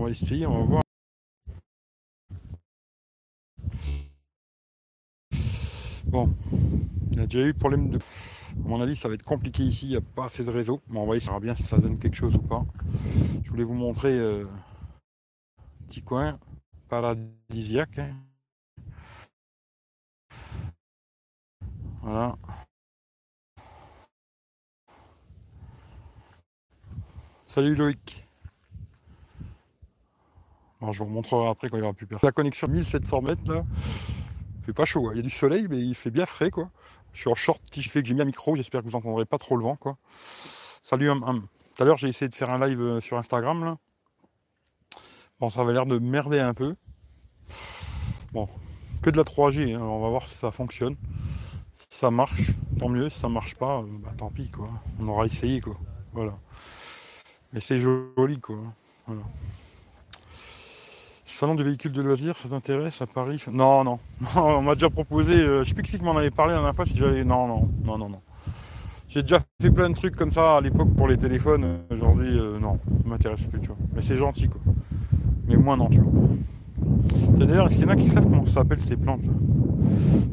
on va essayer, on va voir. Bon, il y a déjà eu problème de. À mon avis, ça va être compliqué ici, il n'y a pas assez de réseau. Mais on va essayer, bien si ça donne quelque chose ou pas. Je voulais vous montrer euh, un petit coin paradisiaque. hein. Voilà. Salut Loïc. Je vous remontrerai après quand il n'y aura plus personne. La connexion 1700 mètres là, fait pas chaud. hein. Il y a du soleil, mais il fait bien frais quoi. Je suis en short, petit fait que j'ai mis un micro. J'espère que vous entendrez pas trop le vent quoi. Salut Hum Hum. Tout à l'heure, j'ai essayé de faire un live euh, sur Instagram là. Bon, ça avait l'air de merder un peu. Bon, que de la 3G. hein. On va voir si ça fonctionne. Si ça marche, tant mieux. Si ça marche pas, euh, bah, tant pis quoi. On aura essayé quoi. Voilà. Mais c'est joli quoi. Voilà. Salon du véhicule de loisirs, ça t'intéresse à Paris Non, non. On m'a déjà proposé, euh, je sais plus qui m'en avait parlé la dernière fois si j'allais. Non, non, non, non, non. J'ai déjà fait plein de trucs comme ça à l'époque pour les téléphones. Aujourd'hui, euh, non, ça m'intéresse plus, tu vois. Mais c'est gentil quoi. Mais moi non, tu vois. D'ailleurs, est-ce qu'il y en a qui savent comment ça s'appelle ces plantes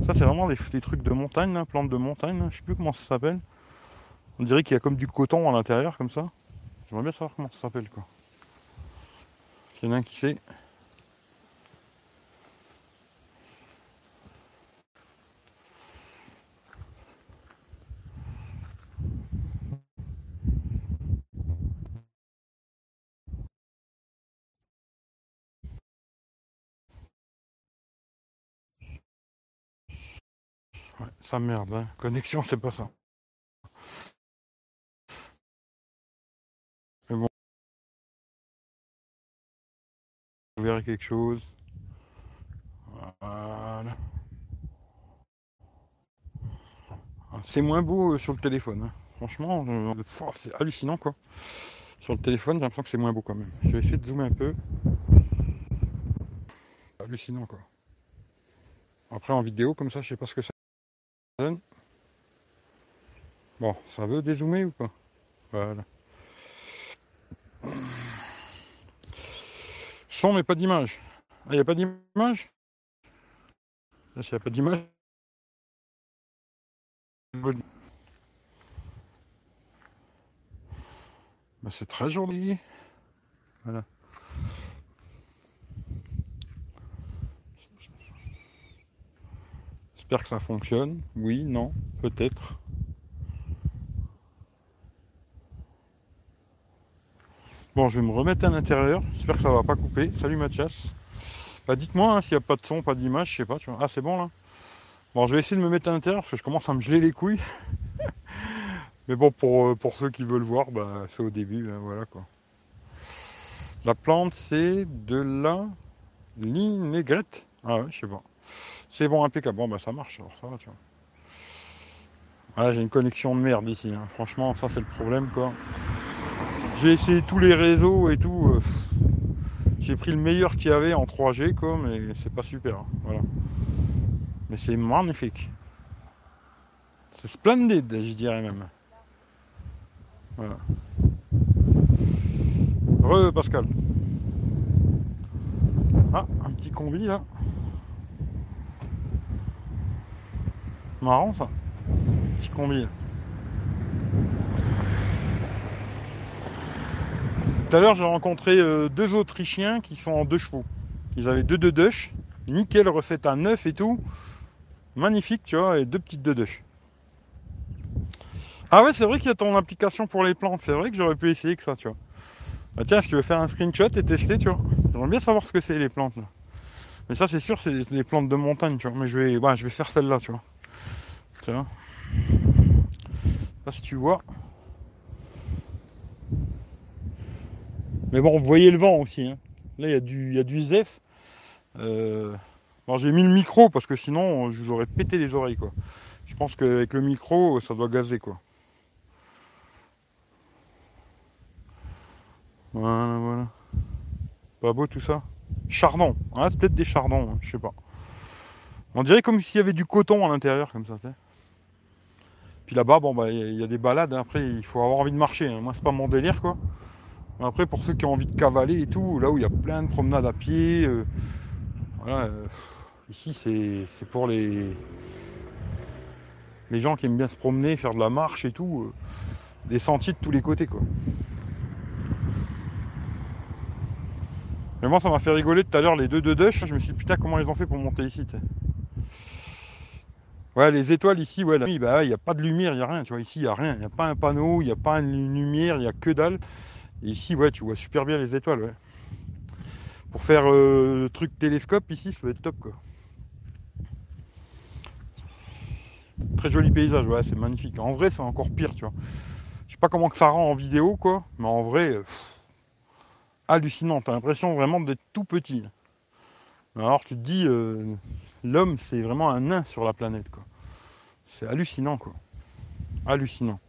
Ça, c'est vraiment des, trucs de montagne, plantes de montagne, je sais plus comment ça s'appelle. On dirait qu'il y a comme du coton à l'intérieur, comme ça. J'aimerais bien savoir comment ça s'appelle, quoi. S'il y en a un qui sait. Ouais, ça merde, hein. Connexion, c'est pas ça. Mais bon. Quelque chose. Voilà. Ah, C'est moins beau euh, sur le téléphone. hein. Franchement, euh, pfff, c'est hallucinant quoi. Sur le téléphone, j'ai l'impression que c'est moins beau quand même. Je vais essayer de zoomer un peu. Hallucinant quoi. Après en vidéo comme ça, je sais pas ce que ça Bon, ça veut dézoomer ou pas? Voilà. Son mais pas d'image. Ah, il n'y a pas d'image? Là, s'il n'y a pas d'image. Bah, c'est très joli. Voilà. J'espère que ça fonctionne. Oui, non, peut-être. Bon, je vais me remettre à l'intérieur. J'espère que ça va pas couper. Salut Mathias. Bah, dites-moi hein, s'il n'y a pas de son, pas d'image, je sais pas. Ah, c'est bon là. Bon, je vais essayer de me mettre à l'intérieur parce que je commence à me geler les couilles. Mais bon, pour, euh, pour ceux qui veulent voir, bah, c'est au début. hein, voilà quoi. La plante, c'est de la linaigrette. Ah ouais, je sais pas. C'est bon, impeccable. Bon, bah ça marche, alors ça va, tu vois. Ah, j'ai une connexion de merde ici. hein. Franchement, ça c'est le problème, quoi. J'ai essayé tous les réseaux et tout. euh, J'ai pris le meilleur qu'il y avait en 3G, quoi, mais c'est pas super. hein, Voilà. Mais c'est magnifique. C'est splendide, je dirais même. Voilà. Re Pascal. Ah, un petit combi là. Marrant ça. Petit combi. Tout à l'heure, j'ai rencontré euh, deux Autrichiens qui sont en deux chevaux. Ils avaient deux deux nickel refait à neuf et tout. Magnifique, tu vois, et deux petites deux Ah ouais, c'est vrai qu'il y a ton application pour les plantes. C'est vrai que j'aurais pu essayer que ça, tu vois. Bah tiens, si tu veux faire un screenshot et tester, tu vois. J'aimerais bien savoir ce que c'est les plantes. Mais ça, c'est sûr, c'est des- plantes de montagne, tu vois. Mais je vais, ouais, je vais faire celle-là, tu vois. Là, si tu vois. Mais bon, vous voyez le vent aussi. hein. Là, il y a du, y a du zef. Euh, j'ai mis le micro parce que sinon, je vous aurais pété les oreilles, quoi. Je pense qu'avec le micro, ça doit gazer, quoi. Voilà, voilà. Pas beau tout ça? Chardon. Ah, c'est peut-être des chardons, hein, je sais pas. On dirait comme s'il y avait du coton à l'intérieur, comme ça. Puis là-bas, bon, bah, il y, a- des balades. hein. Après, il faut avoir envie de marcher. hein. Moi, c'est pas mon délire, quoi. Après, pour ceux qui ont envie de cavaler et tout, là où il y a plein de promenades à pied, euh, voilà, euh, ici c'est pour les, les gens qui aiment bien se promener, faire de la marche et tout, euh, des sentiers de tous les côtés quoi. Mais moi ça m'a fait rigoler tout à l'heure les deux de Dush, je me suis dit putain comment ils ont fait pour monter ici Ouais les étoiles ici, ouais, bah, il n'y a pas de lumière, il n'y a rien, tu vois, ici il n'y a rien, il n'y a pas un panneau, il n'y a pas une lumière, il n'y a que dalle. Et ici ouais tu vois super bien les étoiles. Pour faire euh, le truc télescope ici ça va être top quoi. Très joli paysage, ouais, c'est magnifique. En vrai, c'est encore pire, tu vois. Je sais pas comment que ça rend en vidéo, quoi, mais en vrai, euh, hallucinant. T'as l'impression vraiment d'être tout petit. Alors tu te dis, euh, l'homme, c'est vraiment un nain sur la planète, quoi. C'est hallucinant, quoi. Hallucinant.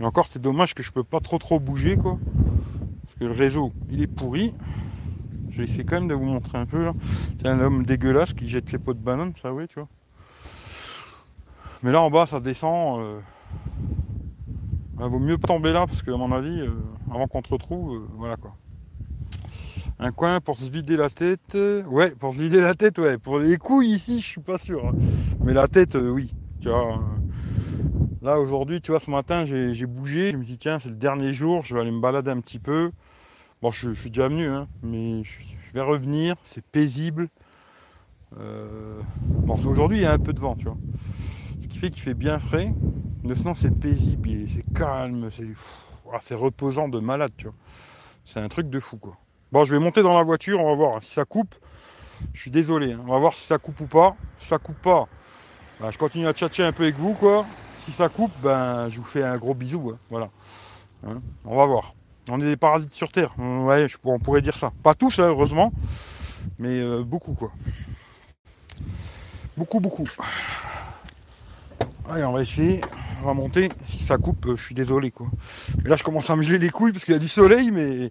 Et encore, c'est dommage que je peux pas trop trop bouger, quoi. Parce que le réseau, il est pourri. Je vais essayer quand même de vous montrer un peu là. C'est un homme dégueulasse qui jette ses pots de banane, ça oui, tu vois. Mais là en bas ça descend. Euh, il vaut mieux pas tomber là parce que à mon avis, euh, avant qu'on te retrouve, euh, voilà quoi. Un coin pour se vider la tête. Ouais, pour se vider la tête, ouais. Pour les couilles ici, je suis pas sûr. Hein. Mais la tête, oui. Tu vois. Là aujourd'hui, tu vois, ce matin j'ai bougé. Je me dis tiens, c'est le dernier jour, je vais aller me balader un petit peu. Bon, je, suis déjà venu, hein, mais je, vais revenir. C'est paisible. Bon, aujourd'hui il y a un peu de vent, tu vois qui fait bien frais. Mais sinon, c'est paisible, c'est calme, c'est reposant de malade, tu vois. C'est un truc de fou, quoi. Bon, je vais monter dans la voiture, on va voir si ça coupe. Je suis désolé, hein. on va voir si ça coupe ou pas. Si ça coupe pas, ben, je continue à tchatcher un peu avec vous, quoi. Si ça coupe, ben, je vous fais un gros bisou, hein. voilà. Hein, on va voir. On est des parasites sur Terre, ouais, on pourrait dire ça. Pas tous, heureusement, mais euh, beaucoup, quoi. Beaucoup, beaucoup. Allez, on va essayer. On va monter. Si ça coupe, euh, je suis désolé quoi. Là, je commence à me geler les couilles parce qu'il y a du soleil, mais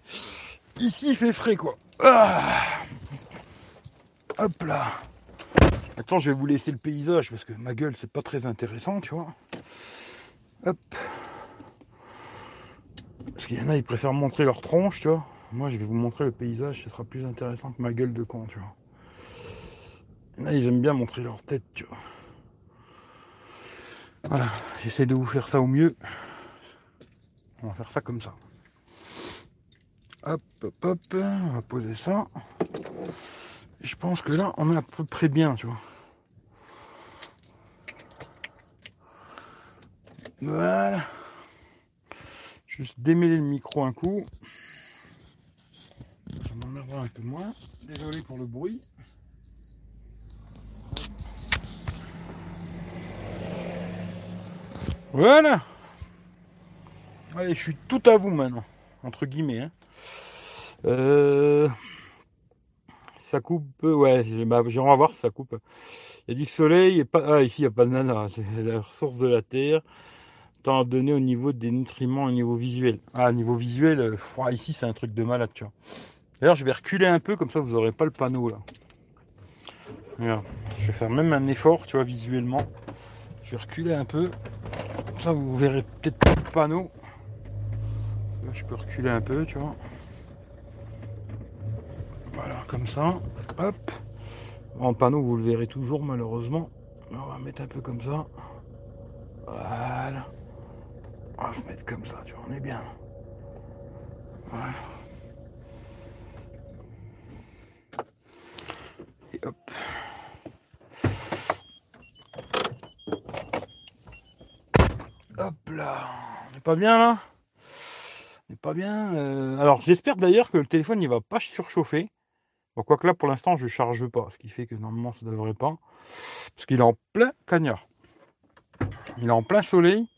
ici, il fait frais quoi. Ah. Hop là. Attends, je vais vous laisser le paysage parce que ma gueule, c'est pas très intéressant, tu vois. Hop. Parce qu'il y en a, ils préfèrent montrer leur tronche, tu vois. Moi, je vais vous montrer le paysage, ce sera plus intéressant que ma gueule de con, tu vois. Il y en a, ils aiment bien montrer leur tête, tu vois. Voilà, j'essaie de vous faire ça au mieux. On va faire ça comme ça. Hop, hop, hop, on va poser ça. je pense que là, on est à peu près bien, tu vois. Voilà. Juste démêler le micro un coup. Ça m'emmerdera un peu moins. Désolé pour le bruit. Voilà. Allez, je suis tout à vous maintenant, entre guillemets. Hein. Euh, ça coupe, ouais, j'aimerais voir si ça coupe. Il y a du soleil, et pas, ah, ici il n'y a pas de nana, c'est la ressource de la terre, tant donné au niveau des nutriments, au niveau visuel. Ah, niveau visuel, euh, ici c'est un truc de malade, tu vois. D'ailleurs, je vais reculer un peu, comme ça vous n'aurez pas le panneau là. Je vais faire même un effort, tu vois, visuellement. Je vais reculer un peu ça, vous verrez peut-être pas le panneau. je peux reculer un peu, tu vois. Voilà, comme ça. Hop. En panneau, vous le verrez toujours, malheureusement. On va mettre un peu comme ça. Voilà. On va se mettre comme ça, tu vois, on bien. Et hop. Hop là, on n'est pas bien là On n'est pas bien. Euh, alors j'espère d'ailleurs que le téléphone ne va pas surchauffer. Bon, quoique là pour l'instant je ne charge pas, ce qui fait que normalement ça ne devrait pas. Parce qu'il est en plein cagnard. Il est en plein soleil.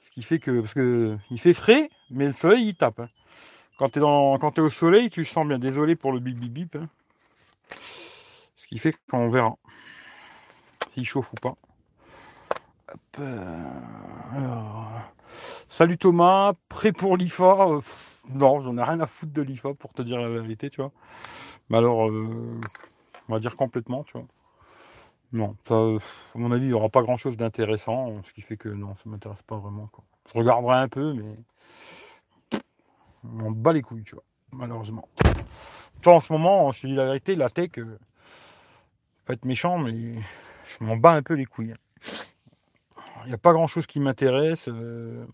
Ce qui fait que. Parce que il fait frais, mais le soleil il tape. Hein. Quand tu es, es, au soleil, tu sens bien. Désolé pour le bip bip bip. Hein. Ce qui fait qu'on verra s'il chauffe ou pas. Euh, salut Thomas, prêt pour l'IFA? Non, j'en ai rien à foutre de l'IFA pour te dire la vérité, tu vois. Mais alors, euh, on va dire complètement, tu vois. Non, à mon avis, il n'y aura pas grand chose d'intéressant, ce qui fait que non, ça m'intéresse pas vraiment. Je regarderai un peu, mais On bat les couilles, tu vois, malheureusement. Toi, en ce moment, je te dis la vérité, la tech, euh, pas être méchant, mais je m'en bats un peu les couilles. Il n'y a pas grand chose qui m'intéresse. Euh.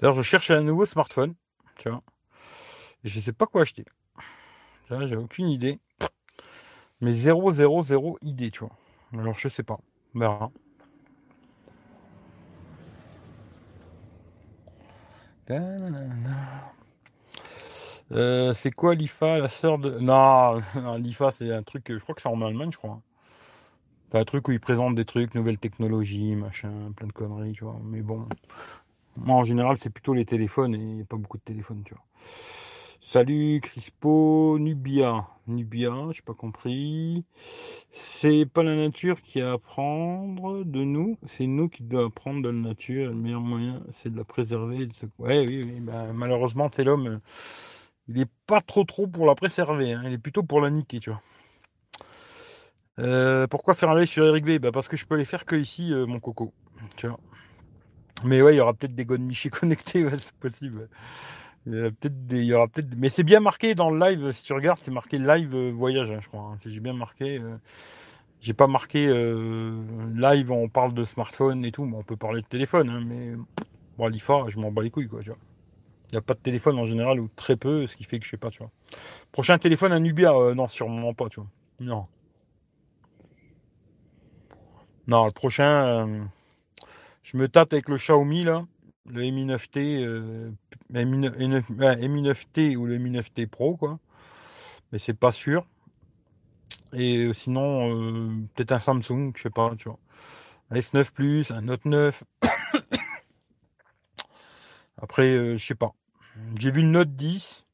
D'ailleurs, je cherche un nouveau smartphone. Et je sais pas quoi acheter. J'ai aucune idée. Mais 0, 0, 0 idée, tu vois. Alors, je sais pas. On. Euh, c'est quoi l'IFA, la sœur de. Non, l'IFA, c'est un truc, je crois que c'est en Allemagne, je crois. C'est un truc où ils présentent des trucs, nouvelles technologies, machin, plein de conneries, tu vois. Mais bon, moi en général, c'est plutôt les téléphones et pas beaucoup de téléphones, tu vois. Salut Crispo, Nubia. Nubia, j'ai pas compris. C'est pas la nature qui a à apprendre de nous, c'est nous qui devons apprendre de la nature. Le meilleur moyen, c'est de la préserver. De Ouais, oui, oui. Ben, malheureusement, c'est l'homme. Il est pas trop trop pour la préserver. Hein. Il est plutôt pour la niquer, tu vois. Euh, pourquoi faire un live sur Eric V? Bah Parce que je peux les faire que ici, euh, mon coco. Tu. Mais ouais, il y aura peut-être des Michi connectés, c'est possible. Peut-être il y aura peut-être, mais c'est bien marqué dans le live. Si tu regardes, c'est marqué live euh, voyage, hein, je crois. Hein. j'ai bien marqué. Euh, j'ai pas marqué euh, live. On parle de smartphone et tout. Bon, on peut parler de téléphone, hein, mais bon, l'IFA, je m'en bats les couilles, quoi. Tu vois. Il n'y a pas de téléphone en général ou très peu, ce qui fait que je sais pas, tu vois. Prochain téléphone, un Nubia, non, sûrement pas, tu vois. Non. Non, le prochain, je me tape avec le Xiaomi là le Mi 9T, euh, Mi, 9, t ou le Mi 9T Pro, quoi. Mais c'est pas sûr. Et euh, sinon, euh, peut-être un Samsung, je sais pas, tu vois. Un S9 Plus, un Note 9. Après, je sais pas. J'ai vu une Note 10.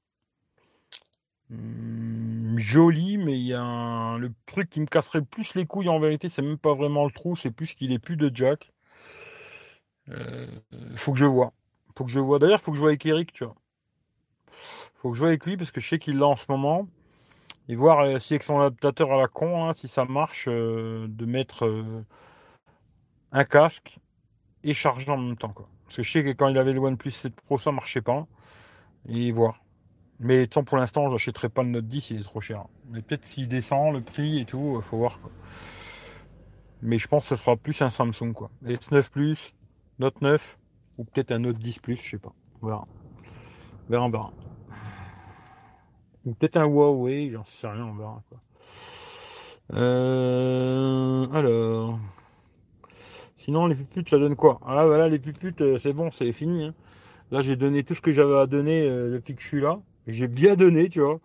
Hum, joli, mais il y a le truc qui me casserait le plus les couilles en vérité, c'est même pas vraiment le trou, c'est plus qu'il est plus de jack. Euh, faut que je vois. Faut que je vois. D'ailleurs, faut que je vois avec Eric, tu vois. Faut que je vois avec lui parce que je sais qu'il l'a en ce moment. Et voir euh, si avec son adaptateur à la con, hein, si ça marche euh, de mettre un casque et charger en même temps. Quoi. Parce que je sais que quand il avait le OnePlus 7 Pro, ça marchait pas. Et voir. Mais tant pour l'instant, je n'achèterai pas le Note 10, il est trop cher. Mais peut-être s'il descend le prix et tout, faut voir. Mais je pense que ce sera plus un Samsung. Quoi. S9 Plus, Note 9 ou peut-être un Note 10 Plus, je sais pas. On verra. On verra, on. Ou peut-être un Huawei, j'en sais rien, on verra. Quoi. Euh, alors. Sinon, les puputes, ça donne quoi? Ah voilà, les puputes, euh, c'est bon, c'est fini. Hein. Là, j'ai donné tout ce que j'avais à donner euh, depuis que je suis là. J'ai bien donné, tu vois.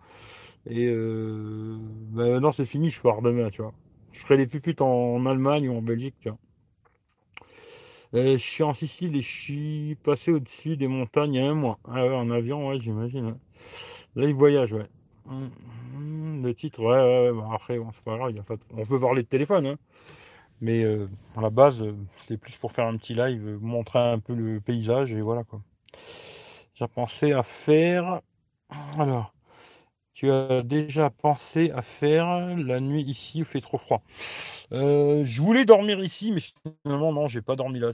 Et euh, ben, non, c'est fini, je pars demain, tu vois. Je ferai les puputes en Allemagne ou en Belgique, tu vois. Euh, je suis en Sicile et je suis passé au-dessus des montagnes il y a un mois. Ah ouais, en avion, ouais, j'imagine. Là, il voyage, ouais. Hum, le titre, ouais, ouais, après, bon, c'est pas grave, on peut parler de téléphone, hein. Mais euh, à la base, euh, c'était plus pour faire un petit live, montrer un peu le paysage et voilà quoi. J'ai pensé à faire. Alors, tu as déjà pensé à faire la nuit ici où fait trop froid euh, Je voulais dormir ici, mais finalement, non, j'ai pas dormi là.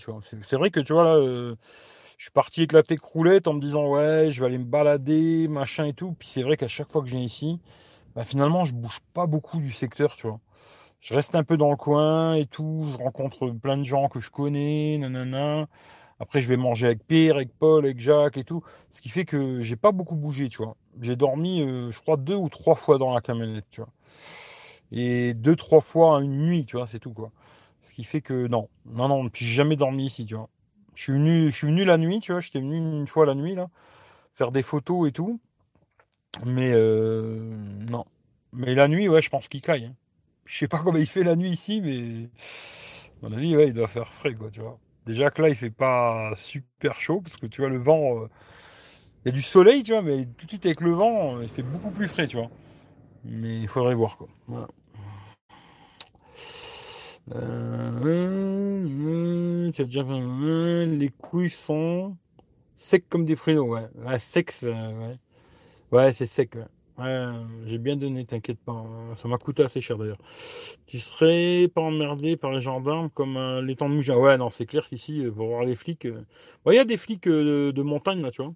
C'est, vrai que tu vois, là, euh, je suis parti éclater croulette en me disant, ouais, je vais aller me balader, machin et tout. Puis c'est vrai qu'à chaque fois que je viens ici, bah, finalement, je bouge pas beaucoup du secteur, tu vois. Je reste un peu dans le coin et tout. Je rencontre plein de gens que je connais, nanana. Après, je vais manger avec Pierre, avec Paul, avec Jacques et tout. Ce qui fait que j'ai pas beaucoup bougé, tu vois. J'ai dormi, euh, je crois, deux ou trois fois dans la camionnette, tu vois. Et deux, trois fois une nuit, tu vois, c'est tout, quoi. Ce qui fait que non, non, non, puis j'ai jamais dormi ici, tu vois. Je suis venu, je suis venu la nuit, tu vois, j'étais venu une fois la nuit, là, faire des photos et tout. Mais euh, non. Mais la nuit, ouais, je pense qu'il caille. Hein. Je sais pas comment il fait la nuit ici, mais à mon avis, ouais, il doit faire frais, quoi, tu vois. Déjà que là, il fait pas super chaud parce que tu vois, le vent. Euh, il y a du soleil, tu vois, mais tout de suite avec le vent, il fait beaucoup plus frais, tu vois. Mais il faudrait voir, quoi. Voilà. Euh, les couilles sont secs comme des pruneaux, ouais. ouais secs, ouais. Ouais, c'est sec, ouais. Ouais, j'ai bien donné, t'inquiète pas. Ça m'a coûté assez cher d'ailleurs. Tu serais pas emmerdé par les gendarmes comme euh, les temps de Mougin. Ouais, non, c'est clair qu'ici, euh, pour voir les flics. Il y a des flics de, de montagne là, tu vois.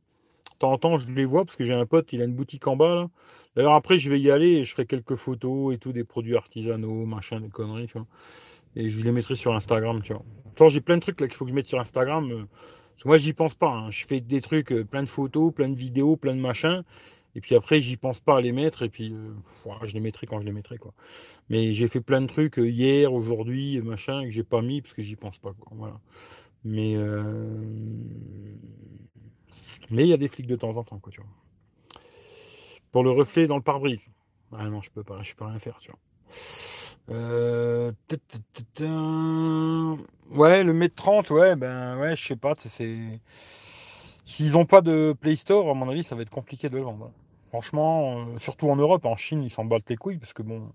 Temps en temps, je les vois parce que j'ai un pote, il a une boutique en bas. D'ailleurs, après, je vais y aller et je ferai quelques photos et tout, des produits artisanaux, machin, des conneries, tu vois. Et je les mettrai sur Instagram, tu vois. Pourtant, j'ai plein de trucs là qu'il faut que je mette sur Instagram. euh, moi, j'y pense pas. hein. Je fais des trucs, euh, plein de photos, plein de vidéos, plein de machins. Et puis après, j'y pense pas à les mettre. Et puis, euh, je les mettrai quand je les mettrai, quoi. Mais j'ai fait plein de trucs hier, aujourd'hui, machin, que j'ai pas mis parce que j'y pense pas, quoi. Voilà. Mais, mais il y a des flics de temps en temps, quoi, tu vois. Pour le reflet dans le pare-brise. Ah non, je peux pas, je peux rien faire, tu vois. Euh. Ouais, le mètre 30, ouais, ben ouais, je sais pas, c'est-. S'ils ont pas de Play Store, à mon avis, ça va être compliqué de le vendre. Franchement, euh, surtout en Europe, en Chine, ils s'en battent les couilles parce que bon,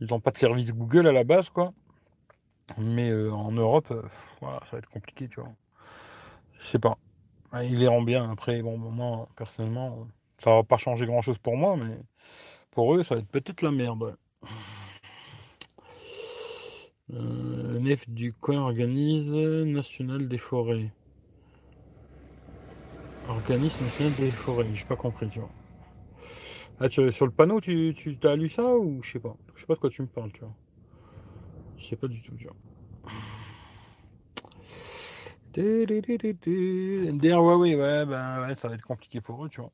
ils n'ont pas de service Google à la base, quoi. Mais euh, en Europe, voilà, ça va être compliqué, tu vois. Je sais pas. Ouais, Ils verront bien. Après, bon, moi, personnellement, ça va pas changer grand chose pour moi, mais pour eux, ça va être peut-être la merde. Euh, Nef du coin organise National des forêts. Organisme national des forêts, j'ai pas compris, tu vois. Ah, tu, sur le panneau, tu, tu as lu ça ou je sais pas? Je sais pas de quoi tu me parles, tu vois. Je sais pas du tout, tu vois. Ben ouais, ça va être compliqué pour eux, tu vois.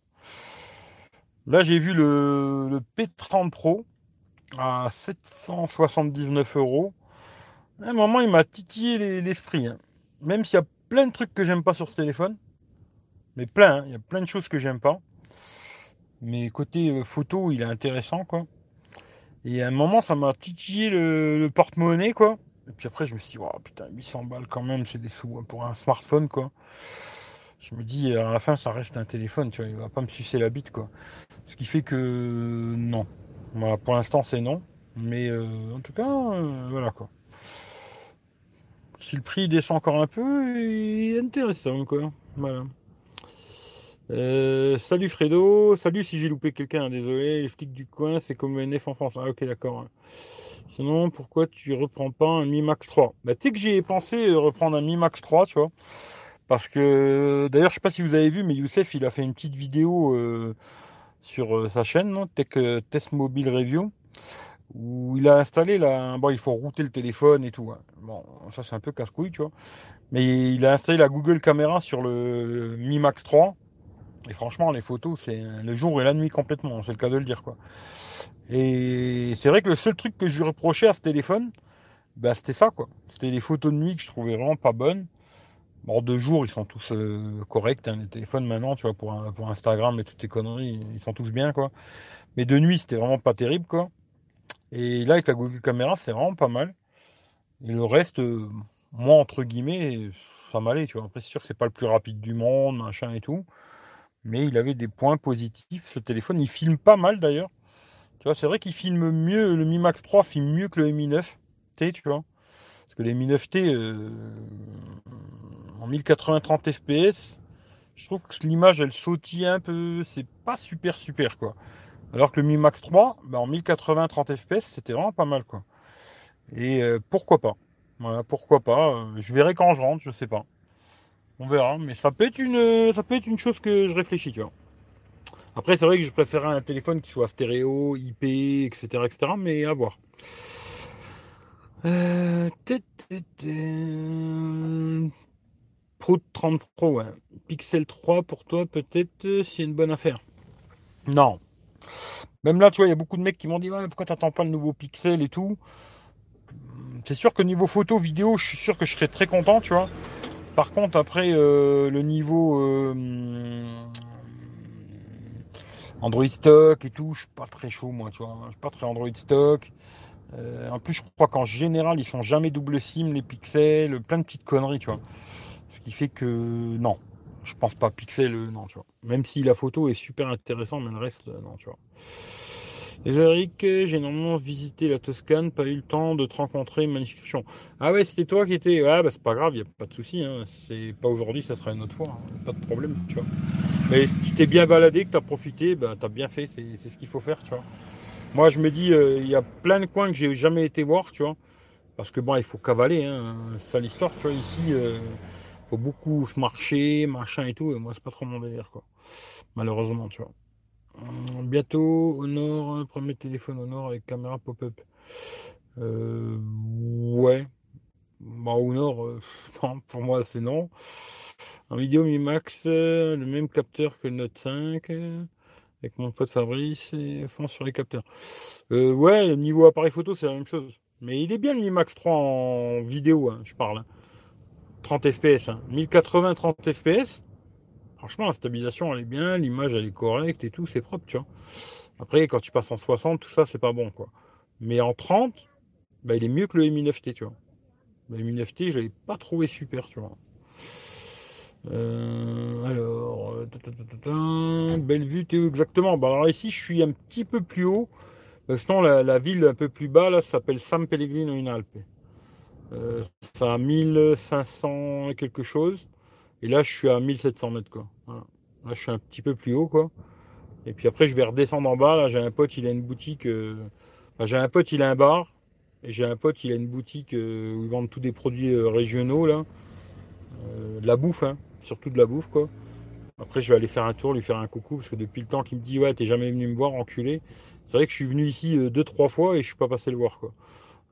Là, j'ai vu le, le P30 Pro à 779 euros. Un moment, il m'a titillé les- l'esprit. hein. Même s'il y a plein de trucs que j'aime pas sur ce téléphone. Mais plein, hein, il y a plein de choses que j'aime pas. Mais côté euh, photo, il est intéressant, quoi. Et à un moment, ça m'a titillé le porte-monnaie, quoi. Et puis après, je me suis dit, putain, 800 balles quand même, c'est des sous pour un smartphone, quoi. Je me dis, à la fin, ça reste un téléphone, tu vois, il va pas me sucer la bite, quoi. Ce qui fait que non. Pour l'instant, c'est non. Mais euh, en tout cas, euh, voilà, quoi. Si le prix descend encore un peu, il est intéressant, quoi. Voilà. Euh, salut Fredo, salut si j'ai loupé quelqu'un, désolé, les flics du coin, c'est comme un F en France. Ah ok d'accord. Sinon, pourquoi tu reprends pas un Mi Max 3 Bah tu sais que j'ai pensé euh, reprendre un Mi Max 3, tu vois. Parce que d'ailleurs, je sais pas si vous avez vu, mais Youssef, il a fait une petite vidéo euh, sur euh, sa chaîne, non? Tech euh, Test Mobile Review, où il a installé là, bon, il faut router le téléphone et tout. hein. Bon, ça c'est un peu casse-couille, tu vois. Mais il a installé la Google Caméra sur le Mi Max 3. Et franchement, les photos, c'est le jour et la nuit complètement, c'est le cas de le dire, quoi. Et c'est vrai que le seul truc que je reprochais à ce téléphone, bah, c'était ça. C'était les photos de nuit que je trouvais vraiment pas bonnes. Bon, de jour, ils sont tous euh, corrects, hein, les téléphones maintenant, tu vois, pour Instagram et toutes ces conneries, ils sont tous bien, quoi. Mais de nuit, c'était vraiment pas terrible, quoi. Et là, avec la Google Caméra, c'est vraiment pas mal. Et le reste, euh, moi, entre guillemets, ça m'allait, tu vois. Après, c'est sûr que c'est pas le plus rapide du monde, machin et tout. Mais il avait des points positifs, ce téléphone. Il filme pas mal, d'ailleurs. Tu vois, c'est vrai qu'il filme mieux, le Mi Max 3 filme mieux que le Mi 9T, tu vois. Parce que les Mi 9T, euh, en 1080 30 fps, je trouve que l'image, elle sautille un peu. C'est pas super, super, quoi. Alors que le Mi Max 3, bah, en 1080 30 fps, c'était vraiment pas mal, quoi. Et euh, pourquoi pas Voilà, pourquoi pas euh, Je verrai quand je rentre, je sais pas. On verra, mais ça peut être une, ça peut être une chose que je réfléchis, tu vois. Après, c'est vrai que je préférerais un téléphone qui soit stéréo, IP, etc., etc., mais à voir. Euh, tut. Pro 30 Pro. Pixel 3 pour toi, peut-être, euh, c'est une bonne affaire. Non. Même là, tu vois, il y a beaucoup de mecs qui m'ont dit, ouais, pourquoi t'attends pas le nouveau Pixel et tout? C'est sûr que niveau photo, vidéo, je suis sûr que je serais très content, tu vois. Par contre, après, euh, le niveau euh, Android stock et tout, je suis pas très chaud, moi, tu vois. Je suis pas très Android stock. Euh, en plus, je crois qu'en général, ils sont jamais double SIM, les pixels, plein de petites conneries, tu vois. Ce qui fait que non, je pense pas pixel, non, tu vois. Même si la photo est super intéressante, mais le reste, non, tu vois. Eric, j'ai normalement visité la Toscane, pas eu le temps de te rencontrer, magnifique Ah ouais, c'était toi qui étais. Ouais, bah c'est pas grave, y a pas de souci. Hein. C'est pas aujourd'hui, ça sera une autre fois. Hein. Pas de problème, tu vois. Mais si tu t'es bien baladé, que t'as profité, bah t'as bien fait. C'est ce qu'il faut faire, tu vois. Moi, je me dis, euh, il y a plein de coins que j'ai jamais été voir, tu vois. Parce que bon, il faut cavaler, hein. Ça l'histoire, tu vois. Ici, euh, faut beaucoup marcher, machin et tout. Et moi, c'est pas trop mon délire, quoi. Malheureusement, tu vois. Euh, bientôt au nord, premier téléphone au nord avec caméra pop-up. Euh, ouais. Bah, au nord, euh, pour moi c'est non. En vidéo Mi Max, le même capteur que le Note 5, avec mon pote Fabrice, et fond sur les capteurs. ouais, niveau appareil photo, c'est la même chose. Mais il est bien le Mi Max 3 en vidéo, hein, je parle. 30 fps, 1080 30 fps. Franchement, la stabilisation, elle est bien, l'image, elle est correcte et tout, c'est propre, tu vois. Après, quand tu passes en 60, tout ça, c'est pas bon, quoi. Mais en 30, bah, il est mieux que le Mi 9T, tu vois. Le Mi 9T, je l'avais pas trouvé super, tu vois. Euh, alors, belle vue, Théo, exactement. Bah, alors ici, je suis un petit peu plus haut. Sinon, la, la ville un peu plus bas, là, s'appelle San Pellegrino in Alpe. Euh, ça a 1500 et quelque chose. Et là, je suis à 1700 mètres, quoi. Là, je suis un petit peu plus haut, quoi. Et puis après, je vais redescendre en bas. Là, j'ai un pote, il a une boutique. Euh, j'ai un pote, il a un bar. Et j'ai un pote, il a une boutique euh, où ils vendent tous des produits euh, régionaux, là. la bouffe, hein. Surtout de la bouffe, quoi. Après, je vais aller faire un tour, lui faire un coucou, parce que depuis le temps qu'il me dit, ouais, t'es jamais venu me voir, enculé. C'est vrai que je suis venu ici deux, trois fois et je suis pas passé le voir, quoi.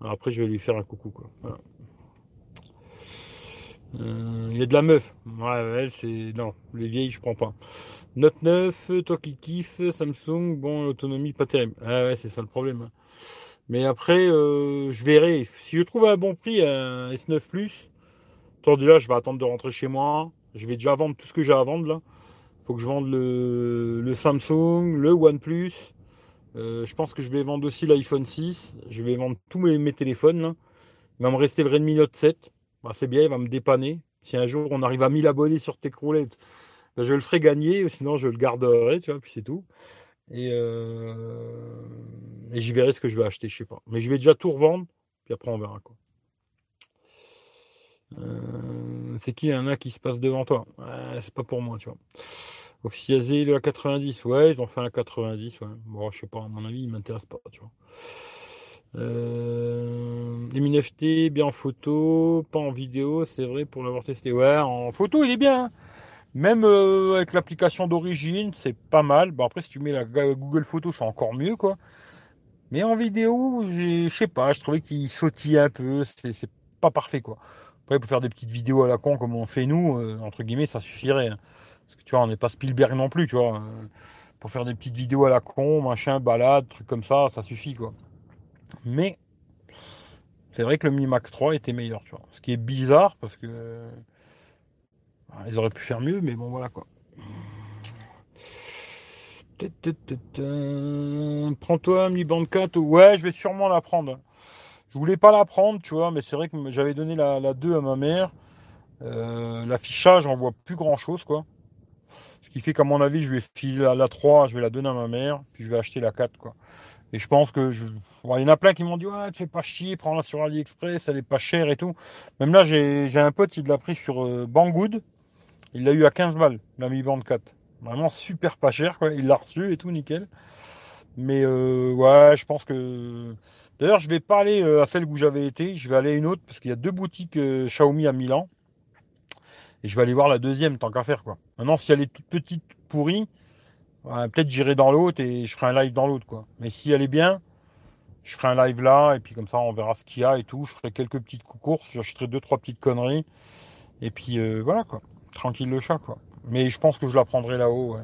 après, je vais lui faire un coucou, quoi. Voilà. Euh, il y a de la meuf. Ouais, c'est. Non, les vieilles, je prends pas. Note 9, toi qui kiffes, Samsung, bon, l'autonomie pas terrible. Ah ouais, c'est ça le problème. Hein. Mais après, euh, je verrai. Si je trouve un bon prix, un S9 Plus, déjà, je vais attendre de rentrer chez moi. Je vais déjà vendre tout ce que j'ai à vendre là. Faut que je vende le, Samsung, le OnePlus. Euh, je pense que je vais vendre aussi l'iPhone 6. Je vais vendre tous mes, téléphones là. Il va me rester le Redmi Note 7. Bah, c'est bien, il va me dépanner. Si un jour on arrive à 1000 abonnés sur tes croulettes, bah, je le ferai gagner, sinon je le garderai, tu vois, puis c'est tout. Et, euh, et j'y verrai ce que je vais acheter, je sais pas. Mais je vais déjà tout revendre, puis après on verra quoi. Euh, c'est qui? Un a qui se passe devant toi C'est pas pour moi, tu vois. Officialisé le A90, ouais, ils ont fait un 90, ouais. Bon, je sais pas, à mon avis, il m'intéresse pas, tu vois. Euh, M9T, bien en photo, pas en vidéo, c'est vrai pour l'avoir testé. Ouais, en photo, il est bien. Hein. Même euh, avec l'application d'origine, c'est pas mal. Bon, après, si tu mets la Google Photo, c'est encore mieux, quoi. Mais en vidéo, je sais pas, je trouvais qu'il sautille un peu. C'est pas parfait, quoi. Après, pour faire des petites vidéos à la con, comme on fait nous, euh, entre guillemets, ça suffirait. Hein. Parce que tu vois, on n'est pas Spielberg non plus, tu vois. pour faire des petites vidéos à la con, machin, balade, trucs comme ça, ça suffit, quoi. Mais c'est vrai que le Mi Max 3 était meilleur, tu vois. Ce qui est bizarre parce que bah, ils auraient pu faire mieux, mais bon voilà quoi. Prends-toi un Mi Band 4. Ouais, je vais sûrement la prendre. Je voulais pas la prendre, tu vois, mais c'est vrai que j'avais donné la, 2 à ma mère. Euh, l'affichage, on voit plus grand chose, quoi. Ce qui fait qu'à mon avis, je vais filer la, la 3, je vais la donner à ma mère, puis je vais acheter la 4, quoi. Et je pense que je. il y en a plein qui m'ont dit Ouais, tu fais pas chier, prends-la sur AliExpress, elle est pas chère et tout. Même là, j'ai un pote, il l'a pris sur euh, Banggood. Il l'a eu à 15 balles, la Mi Band 4. Vraiment super pas cher, quoi. Il l'a reçu et tout, nickel. Mais euh, ouais, je pense que. D'ailleurs, je vais pas aller euh, à celle où j'avais été, je vais aller à une autre parce qu'il y a deux boutiques Xiaomi à Milan. Et je vais aller voir la deuxième, tant qu'à faire, quoi. Maintenant, si elle est toute petite, pourrie, Peut-être j'irai dans l'autre et je ferai un live dans l'autre, quoi. Mais si elle est bien, je ferai un live là et puis comme ça on verra ce qu'il y a et tout. Je ferai quelques petites courses, j'achèterai deux trois petites conneries et puis euh, voilà quoi. Tranquille le chat quoi. Mais je pense que je la prendrai là-haut,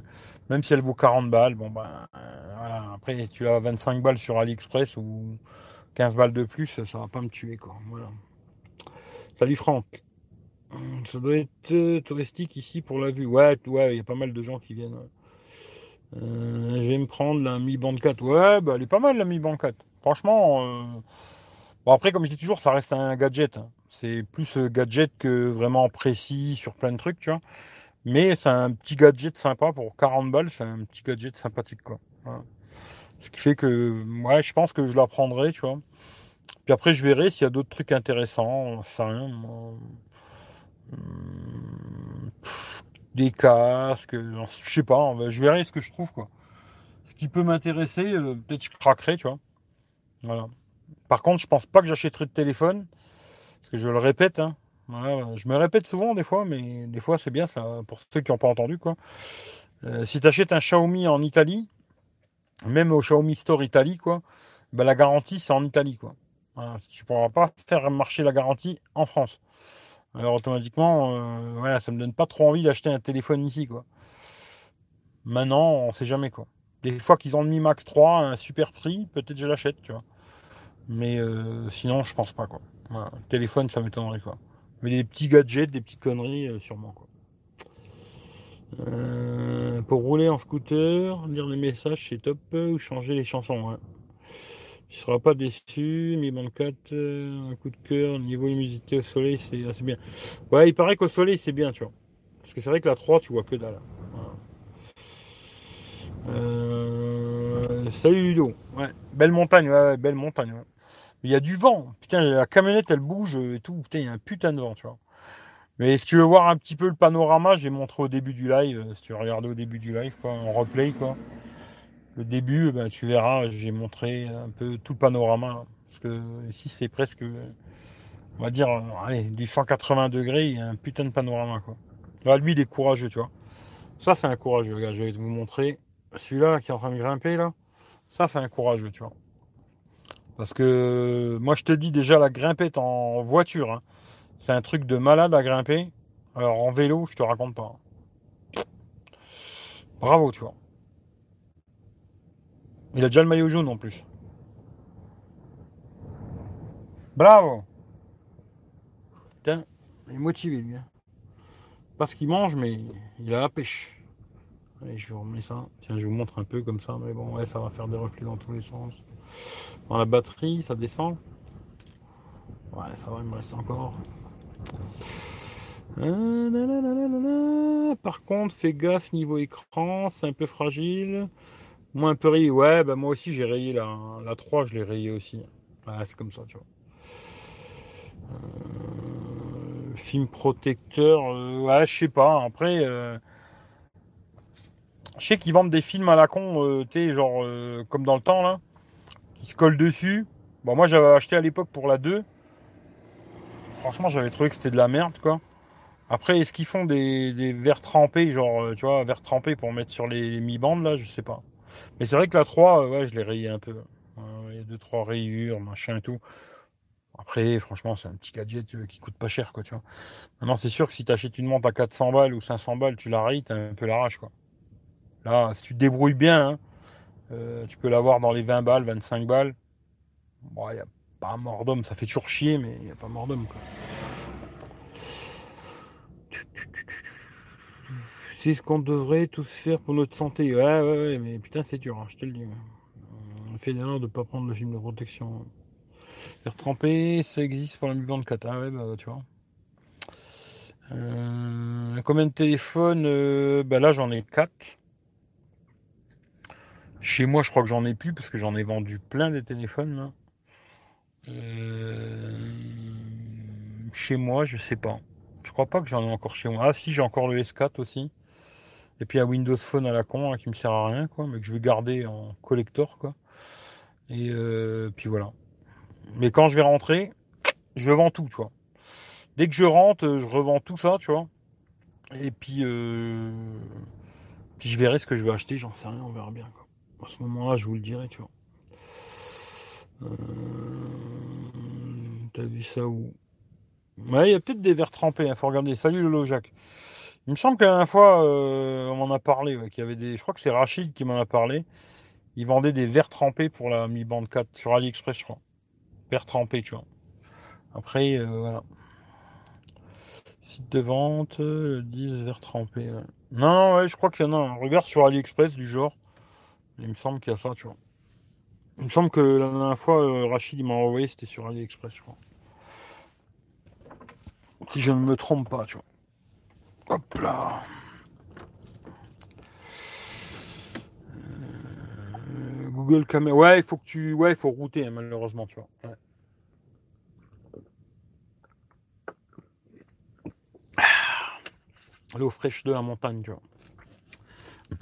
même si elle vaut 40 balles. Bon ben voilà. Après tu as 25 balles sur AliExpress ou 15 balles de plus, ça va pas me tuer quoi. Voilà. Salut Franck. Ça doit être euh, touristique ici pour la vue. Ouais, ouais, il y a pas mal de gens qui viennent. Euh, je vais me prendre la Mi Band 4. Ouais, bah, elle est pas mal la Mi Band 4. Franchement, euh, bon après comme je dis toujours, ça reste un gadget. Hein. C'est plus euh, gadget que vraiment précis sur plein de trucs, tu vois. Mais c'est un petit gadget sympa pour 40 balles, c'est un petit gadget sympathique quoi. Ce qui fait que, ouais, je pense que je la prendrai, tu vois. Puis après, je verrai s'il y a d'autres trucs intéressants. Ça rien. Des casques, je sais pas, je verrai ce que je trouve, quoi. Ce qui peut m'intéresser, euh, peut-être je craquerai, tu vois. Voilà. Par contre, je pense pas que j'achèterai de téléphone, parce que je le répète, hein. je me répète souvent des fois, mais des fois c'est bien ça, pour ceux qui n'ont pas entendu, quoi. Euh, si tu achètes un Xiaomi en Italie, même au Xiaomi Store Italie, quoi, ben la garantie c'est en Italie, quoi. tu ne pourras pas faire marcher la garantie en France. Alors automatiquement, euh, voilà, ça me donne pas trop envie d'acheter un téléphone ici, quoi. Maintenant, on sait jamais, quoi. Des fois qu'ils ont mis Max 3 à un super prix, peut-être je l'achète, tu vois. Mais euh, sinon, je pense pas, quoi. Téléphone, ça m'étonnerait, quoi. Mais des petits gadgets, des petites conneries, euh, sûrement, quoi. Pour rouler en scooter, lire les messages, c'est top, ou changer les chansons, ouais. Tu seras pas déçu, Mi Band 4, un coup de cœur, niveau luminosité au soleil, c'est assez bien. Ouais, il paraît qu'au soleil, c'est bien, tu vois. Parce que c'est vrai que la 3, tu vois que dalle. Euh, salut Ludo. Ouais, belle montagne, ouais, belle montagne. Il y a du vent. Putain, la camionnette, elle bouge et tout. Putain, il y a un putain de vent, tu vois. Mais si tu veux voir un petit peu le panorama, j'ai montré au début du live. Euh, si tu regardé au début du live, quoi, en replay, quoi. Le début, ben, tu verras, j'ai montré un peu tout le panorama. Parce que ici, c'est presque, on va dire, allez, du 180 degrés, il y a un putain de panorama, quoi. Là, lui, il est courageux, tu vois. Ça, c'est un courageux. Regarde, je vais vous montrer. Celui-là qui est en train de grimper, là. Ça, c'est un courageux, tu vois. Parce que moi, je te dis déjà, la grimpette en voiture, hein, c'est un truc de malade à grimper. Alors, en vélo, je te raconte pas. Bravo, tu vois. Il a déjà le maillot jaune en plus. Bravo. Putain, il est motivé lui. Hein. Parce qu'il mange, mais il a la pêche. Allez, je vous remets ça. Tiens, je vous montre un peu comme ça. Mais bon, ouais, ça va faire des reflets dans tous les sens. Dans la batterie, ça descend. Ouais, ça va, il me reste encore. Par contre, fais gaffe niveau écran, c'est un peu fragile. Moi un peu rayé, ouais, bah moi aussi j'ai rayé la, la 3, je l'ai rayé aussi. c'est comme ça, tu vois. Euh, film protecteur, euh, ouais, je sais pas. Après, euh, je sais qu'ils vendent des films à la con, tu sais, genre comme dans le temps là, qui se collent dessus. Bon, moi j'avais acheté à l'époque pour la 2. Franchement, j'avais trouvé que c'était de la merde, quoi. Après, est-ce qu'ils font des, des verres trempés, genre, tu vois, verres trempés pour mettre sur les mi-bandes là, je sais pas. Mais c'est vrai que la 3, ouais, je l'ai rayé un peu. Il y a 2-3 rayures, machin et tout. Après, franchement, c'est un petit gadget euh, qui coûte pas cher, quoi, tu vois. Maintenant, c'est sûr que si tu achètes une montre à 400 balles ou 500 balles, tu la rayes, t'as un peu la rage, quoi. Là, si tu te débrouilles bien, hein, euh, tu peux l'avoir dans les 20 balles, 25 balles. Bon, il n'y a pas mort d'homme, ça fait toujours chier, mais il n'y a pas mort d'homme. C'est ce qu'on devrait tous faire pour notre santé. Ouais, ouais, ouais, mais putain, c'est dur, hein, je te le dis. On fait l'erreur de ne pas prendre le film de protection. Faire tremper, ça existe pour la de 4. Ah ouais, bah tu vois. Euh, combien de téléphones euh, Bah là, j'en ai 4. Chez moi, je crois que j'en ai plus parce que j'en ai vendu plein des téléphones. Euh, chez moi, je sais pas. Je crois pas que j'en ai encore chez moi. Ah si, j'ai encore le S4 aussi. Et puis un Windows Phone à la con qui me sert à rien, quoi, mais que je vais garder en collector, quoi. Et euh, puis voilà. Mais quand je vais rentrer, je vends tout, tu vois. Dès que je rentre, je revends tout ça, tu vois. Et puis, euh, je verrai ce que je vais acheter, j'en sais rien, on verra bien. Quoi. À ce moment-là, je vous le dirai, tu vois. Euh, t'as vu ça où? Ouais, il y a peut-être des verres trempés, il hein, faut regarder. Salut Lolo Jacques. Il me semble qu'à la fois, euh, on m'en a parlé, qu'il y avait des. Je crois que c'est Rachid qui m'en a parlé. Il vendait des verres trempés pour la Mi Band 4 sur AliExpress, je crois. Verres trempés, tu vois. Après, euh, voilà. Site de vente, 10 euh, verres trempés. Non, non, ouais, je crois qu'il y en a un. Regarde sur AliExpress du genre. Il me semble qu'il y a ça, tu vois. Il me semble que la dernière fois, Rachid m'a envoyé, c'était sur AliExpress, je crois. Si je ne me trompe pas, tu vois. Là. Euh, Google Caméra. Ouais, il faut que tu. Ouais, il faut router, hein, malheureusement, tu vois. L'eau fraîche de la montagne, tu vois.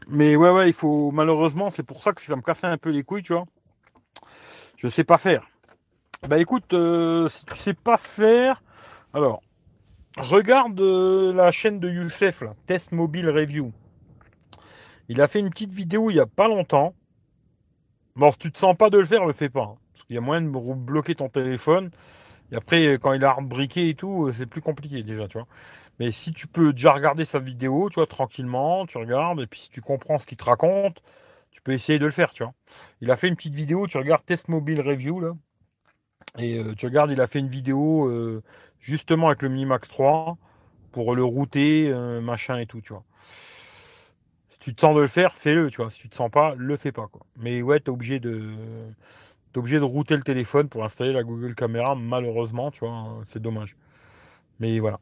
Mais ouais, ouais, il faut. Malheureusement, c'est pour ça que ça me cassait un peu les couilles, tu vois. Je sais pas faire. Bah écoute, euh, si tu sais pas faire. Alors, regarde euh, la chaîne de Youssef, là, Test Mobile Review. Il a fait une petite vidéo il y a pas longtemps. Bon, si tu te sens pas de le faire, le fais pas. hein. parce qu'il y a moyen de bloquer ton téléphone. Et après, quand il a rebriqué et tout, euh, c'est plus compliqué déjà, tu vois. Mais si tu peux déjà regarder sa vidéo, tu vois, tranquillement, tu regardes, et puis si tu comprends ce qu'il te raconte, tu peux essayer de le faire, tu vois. Il a fait une petite vidéo, tu regardes Test Mobile Review, là. Et euh, tu regardes, il a fait une vidéo euh, justement avec le Minimax 3 pour le router, euh, machin et tout, tu vois. Si tu te sens de le faire, fais-le, tu vois. Si tu te sens pas, le fais pas, quoi. Mais ouais, t'es obligé de. T'es obligé de router le téléphone pour installer la Google Caméra, malheureusement, tu vois, c'est dommage. Mais voilà.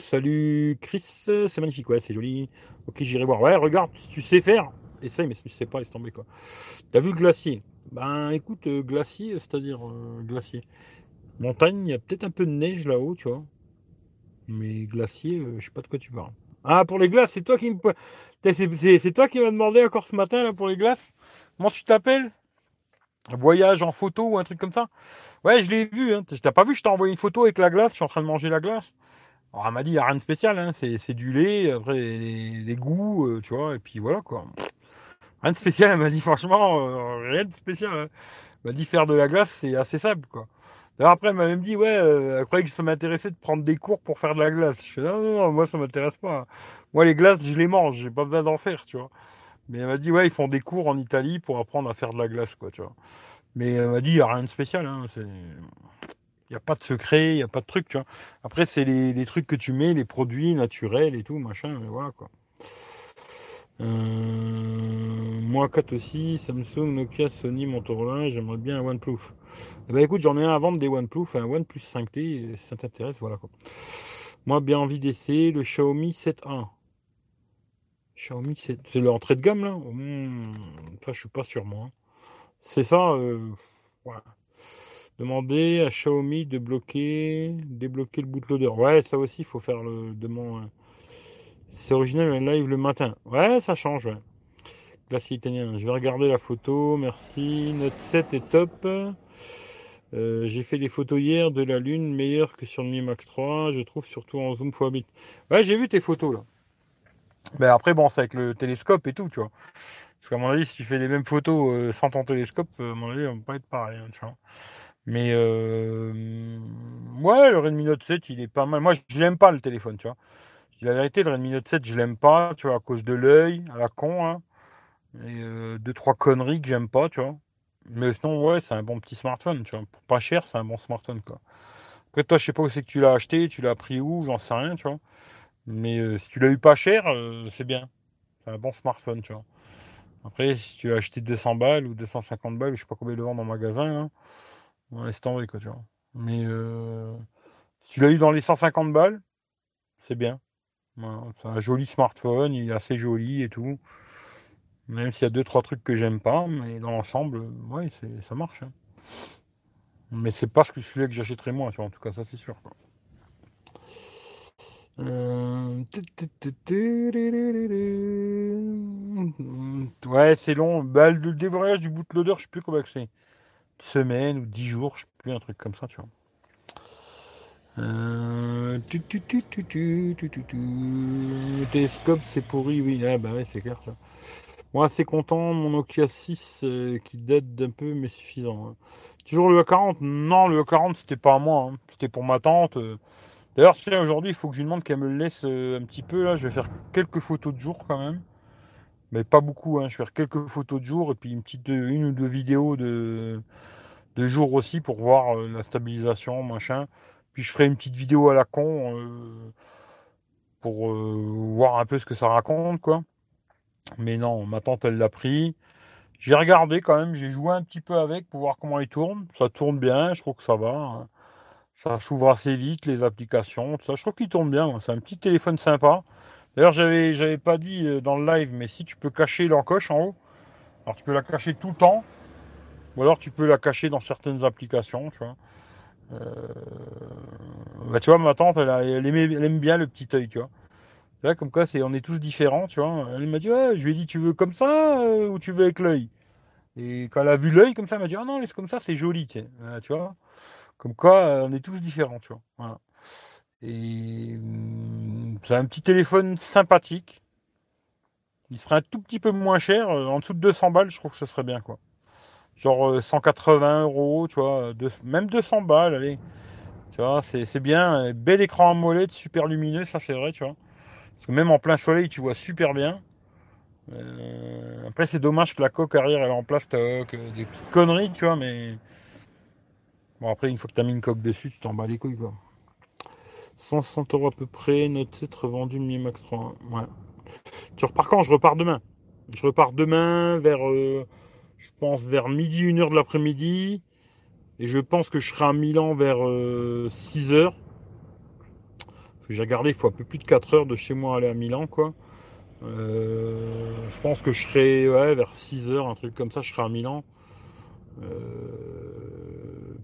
Salut Chris, c'est magnifique, ouais, c'est joli. Ok, j'irai voir. Ouais, regarde, tu sais faire, essaye, mais si tu sais pas, laisse tomber quoi. T'as vu glacier? Ben écoute, euh, glacier, c'est-à-dire euh, glacier. Montagne, il y a peut-être un peu de neige là-haut, tu vois. Mais glacier, euh, je sais pas de quoi tu parles. Ah, pour les glaces, c'est toi qui me. C'est toi qui m'as demandé encore ce matin là pour les glaces Comment tu t'appelles? Voyage en photo ou un truc comme ça? Ouais, je l'ai vu. Hein. T'as pas vu, je t'ai envoyé une photo avec la glace, je suis en train de manger la glace. Alors, elle m'a dit, il n'y a rien de spécial, hein. c'est c'est du lait, après les, les goûts, euh, tu vois, et puis voilà quoi. Rien de spécial, elle m'a dit, franchement, euh, rien de spécial. hein. Elle m'a dit, faire de la glace, c'est assez simple quoi. D'ailleurs, après, elle m'a même dit, ouais, euh, elle croyait que ça m'intéressait de prendre des cours pour faire de la glace. Je fais, non, non, non, moi ça m'intéresse pas. Moi, les glaces, je les mange, j'ai pas besoin d'en faire, tu vois. Mais elle m'a dit, ouais, ils font des cours en Italie pour apprendre à faire de la glace, quoi, tu vois. Mais elle m'a dit, il n'y a rien de spécial, hein. Il n'y a pas de secret, il n'y a pas de truc, tu vois. Après, c'est les, les trucs que tu mets, les produits naturels et tout, machin, mais voilà, quoi. Euh, moi, 4 aussi, Samsung, Nokia, Sony, Motorola, j'aimerais bien un OnePlus. Eh ben, écoute, j'en ai un à vendre des OnePlus, un OnePlus 5T, si ça t'intéresse, voilà, quoi. Moi, bien envie d'essayer le Xiaomi 7A. Xiaomi 7, c'est l'entrée de gamme, là? Hmm, Ça, je suis pas sûr, moi. hein. C'est ça, euh. Demander à Xiaomi de bloquer, débloquer le bootloader. Ouais, ça aussi, il faut faire le demande. C'est original, live le matin. Ouais, ça change, ouais. Italien. Je vais regarder la photo, merci. Note 7 est top. Euh, j'ai fait des photos hier de la Lune, meilleure que sur le Mi Max 3, je trouve, surtout en zoom x8. Ouais, j'ai vu tes photos, là. Mais après, bon, c'est avec le télescope et tout, tu vois. Parce qu'à mon avis, si tu fais les mêmes photos euh, sans ton télescope, euh, à mon avis, on va pas être pareil, hein, tu vois. Mais ouais, le Redmi Note 7, il est pas mal. Moi, je l'aime pas le téléphone, tu vois. La vérité, le Redmi Note 7, je l'aime pas, tu vois, à cause de l'œil, à la con, hein. Et euh, deux, trois conneries que j'aime pas, tu vois. Mais sinon, ouais, c'est un bon petit smartphone, tu vois. Pour pas cher, c'est un bon smartphone, quoi. Après, toi, je sais pas où c'est que tu l'as acheté, tu l'as pris où, j'en sais rien, tu vois. Mais euh, si tu l'as eu pas cher, euh, c'est bien. C'est un bon smartphone, tu vois. Après, si tu l'as acheté 200 balles ou 250 balles, je sais pas combien ils le vendent en magasin, là, on laisse tomber, quoi, tu vois. Mais euh, si tu l'as eu dans les 150 balles, c'est bien. C'est un joli smartphone, il est assez joli et tout. Même s'il y a deux, trois trucs que j'aime pas, mais dans l'ensemble, ouais, ça marche. hein. Mais c'est pas ce que celui que j'achèterais moi, en tout cas, ça c'est sûr. Euh, Ouais, c'est long. Bah, le dévoyage du bootloader, je sais plus comment c'est. Semaine ou dix jours, je sais plus, un truc comme ça, tu vois. Euh... Télescope, c'est pourri, oui. Ah bah ouais, c'est clair, ça. Moi, bon, assez content. Mon Nokia 6 euh, qui date d'un peu, mais suffisant. Hein. Toujours le e 40 Non, le e 40 c'était pas à moi. Hein. C'était pour ma tante. Euh. D'ailleurs, tiens, aujourd'hui, il faut que je lui demande qu'elle me le laisse euh, un petit peu. Là, je vais faire quelques photos de jour quand même. Mais pas beaucoup. Hein. Je vais faire quelques photos de jour et puis une petite une ou deux vidéos de, de jour aussi pour voir la stabilisation, machin. Puis je ferai une petite vidéo à la con euh, pour euh, voir un peu ce que ça raconte, quoi. Mais non, ma tante, elle l'a pris. J'ai regardé quand même, j'ai joué un petit peu avec pour voir comment il tourne. Ça tourne bien, je trouve que ça va. hein. Ça s'ouvre assez vite, les applications, tout ça. Je trouve qu'il tourne bien. C'est un petit téléphone sympa. D'ailleurs, j'avais, j'avais pas dit euh, dans le live, mais si tu peux cacher l'encoche en haut, alors tu peux la cacher tout le temps, ou alors tu peux la cacher dans certaines applications, tu vois. Euh, bah, tu vois, ma tante, elle, elle, aime bien le petit œil, tu vois. Là, comme quoi, on est tous différents, tu vois. Elle m'a dit, je lui ai dit, tu veux comme ça euh, ou tu veux avec l'œil? Et quand elle a vu l'œil comme ça, elle m'a dit, ah non, laisse comme ça, c'est joli, tu vois. Comme quoi, on est tous différents, tu vois. Et hum, c'est un petit téléphone sympathique. Il serait un tout petit peu moins cher. Euh, en dessous de 200 balles, je trouve que ce serait bien, quoi. Genre 180 euh, euros, tu vois. même 200 balles, allez. Tu vois, c'est bien. Bel écran AMOLED, super lumineux, ça c'est vrai, tu vois. Parce que même en plein soleil, tu vois super bien. Euh, après, c'est dommage que la coque arrière, elle est en plastoc. Des petites conneries, tu vois, mais. Bon, après, une fois que tu as mis une coque dessus, tu t'en bats les couilles, quoi. 160 euros à peu près, Note 7 revendu Mi Max 3. Ouais. Tu repars quand? Je repars demain. Je repars demain vers, euh, je pense, vers midi, 1 heure de l'après-midi. Et je pense que je serai à Milan vers 6 euh, heures. J'ai regardé, il faut un peu plus de 4 heures de chez moi aller à Milan, quoi. Euh, je pense que je serai vers 6 heures, un truc comme ça, je serai à Milan.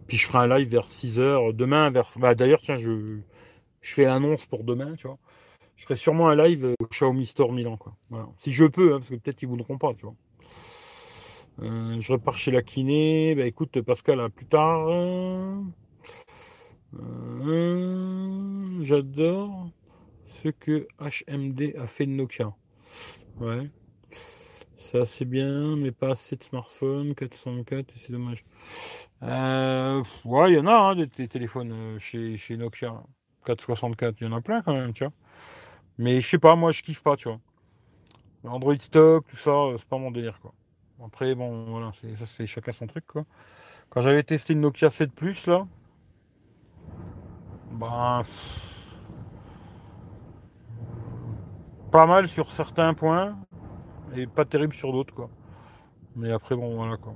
puis je ferai un live vers 6 heures. Demain, vers. Bah, D'ailleurs, tiens, je, je fais l'annonce pour demain, tu vois. Je ferai sûrement un live au Xiaomi Store Milan, quoi. Si je peux, hein, parce que peut-être qu'ils voudront pas, tu vois. Euh, je repars chez la kiné. Bah écoute, Pascal, à plus tard. Euh, j'adore ce que HMD a fait de Nokia. Ouais. Ça c'est bien, mais pas assez de smartphones, 404, et c'est dommage. Euh, ouais, il y en a hein, des, téléphones chez, chez Nokia. 464, il y en a plein quand même, tu vois. Mais je sais pas, moi je kiffe pas, tu vois. Android stock, tout ça, euh, c'est pas mon délire, quoi. Après, bon, voilà, ça c'est chacun son truc, quoi. Quand j'avais testé une Nokia 7 Plus, là, ben, pas mal sur certains points, et pas terrible sur d'autres, quoi. Mais après, bon, voilà, quoi.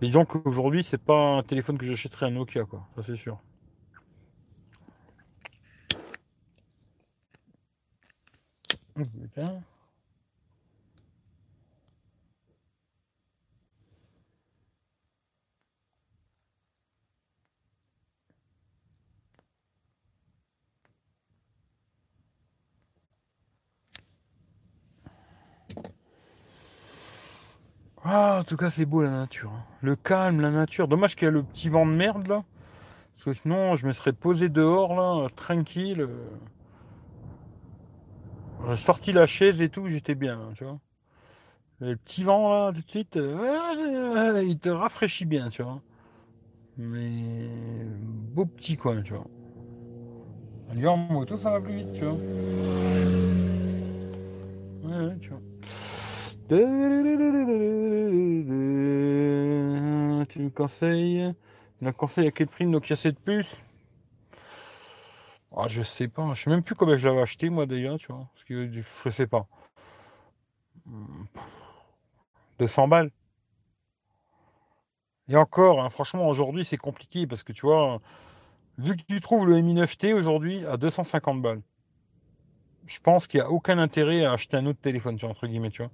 disons qu'aujourd'hui, c'est pas un téléphone que j'achèterais à Nokia, quoi, ça c'est sûr. Ah, en tout cas, c'est beau la nature. Hein. Le calme, la nature. Dommage qu'il y a le petit vent de merde là. Parce que sinon, je me serais posé dehors là, tranquille. Euh. Sorti la chaise et tout, j'étais bien, tu vois. le petit vent là, tout de suite, euh, il te rafraîchit bien, tu vois. Mais beau petit coin, tu vois. Lui en moto, ça va plus vite, tu vois. Ouais, tu vois. Tu me conseilles? Un conseil à quel prix Nokia 7 Plus? Ah, je sais pas. Je sais même plus combien j'avais acheté, moi, déjà, tu vois. Que je sais pas. 200 balles. Et encore, hein, franchement, aujourd'hui, c'est compliqué parce que tu vois, vu que tu trouves le Mi 9T aujourd'hui à 250 balles, je pense qu'il n'y a aucun intérêt à acheter un autre téléphone, tu vois, entre guillemets, tu vois.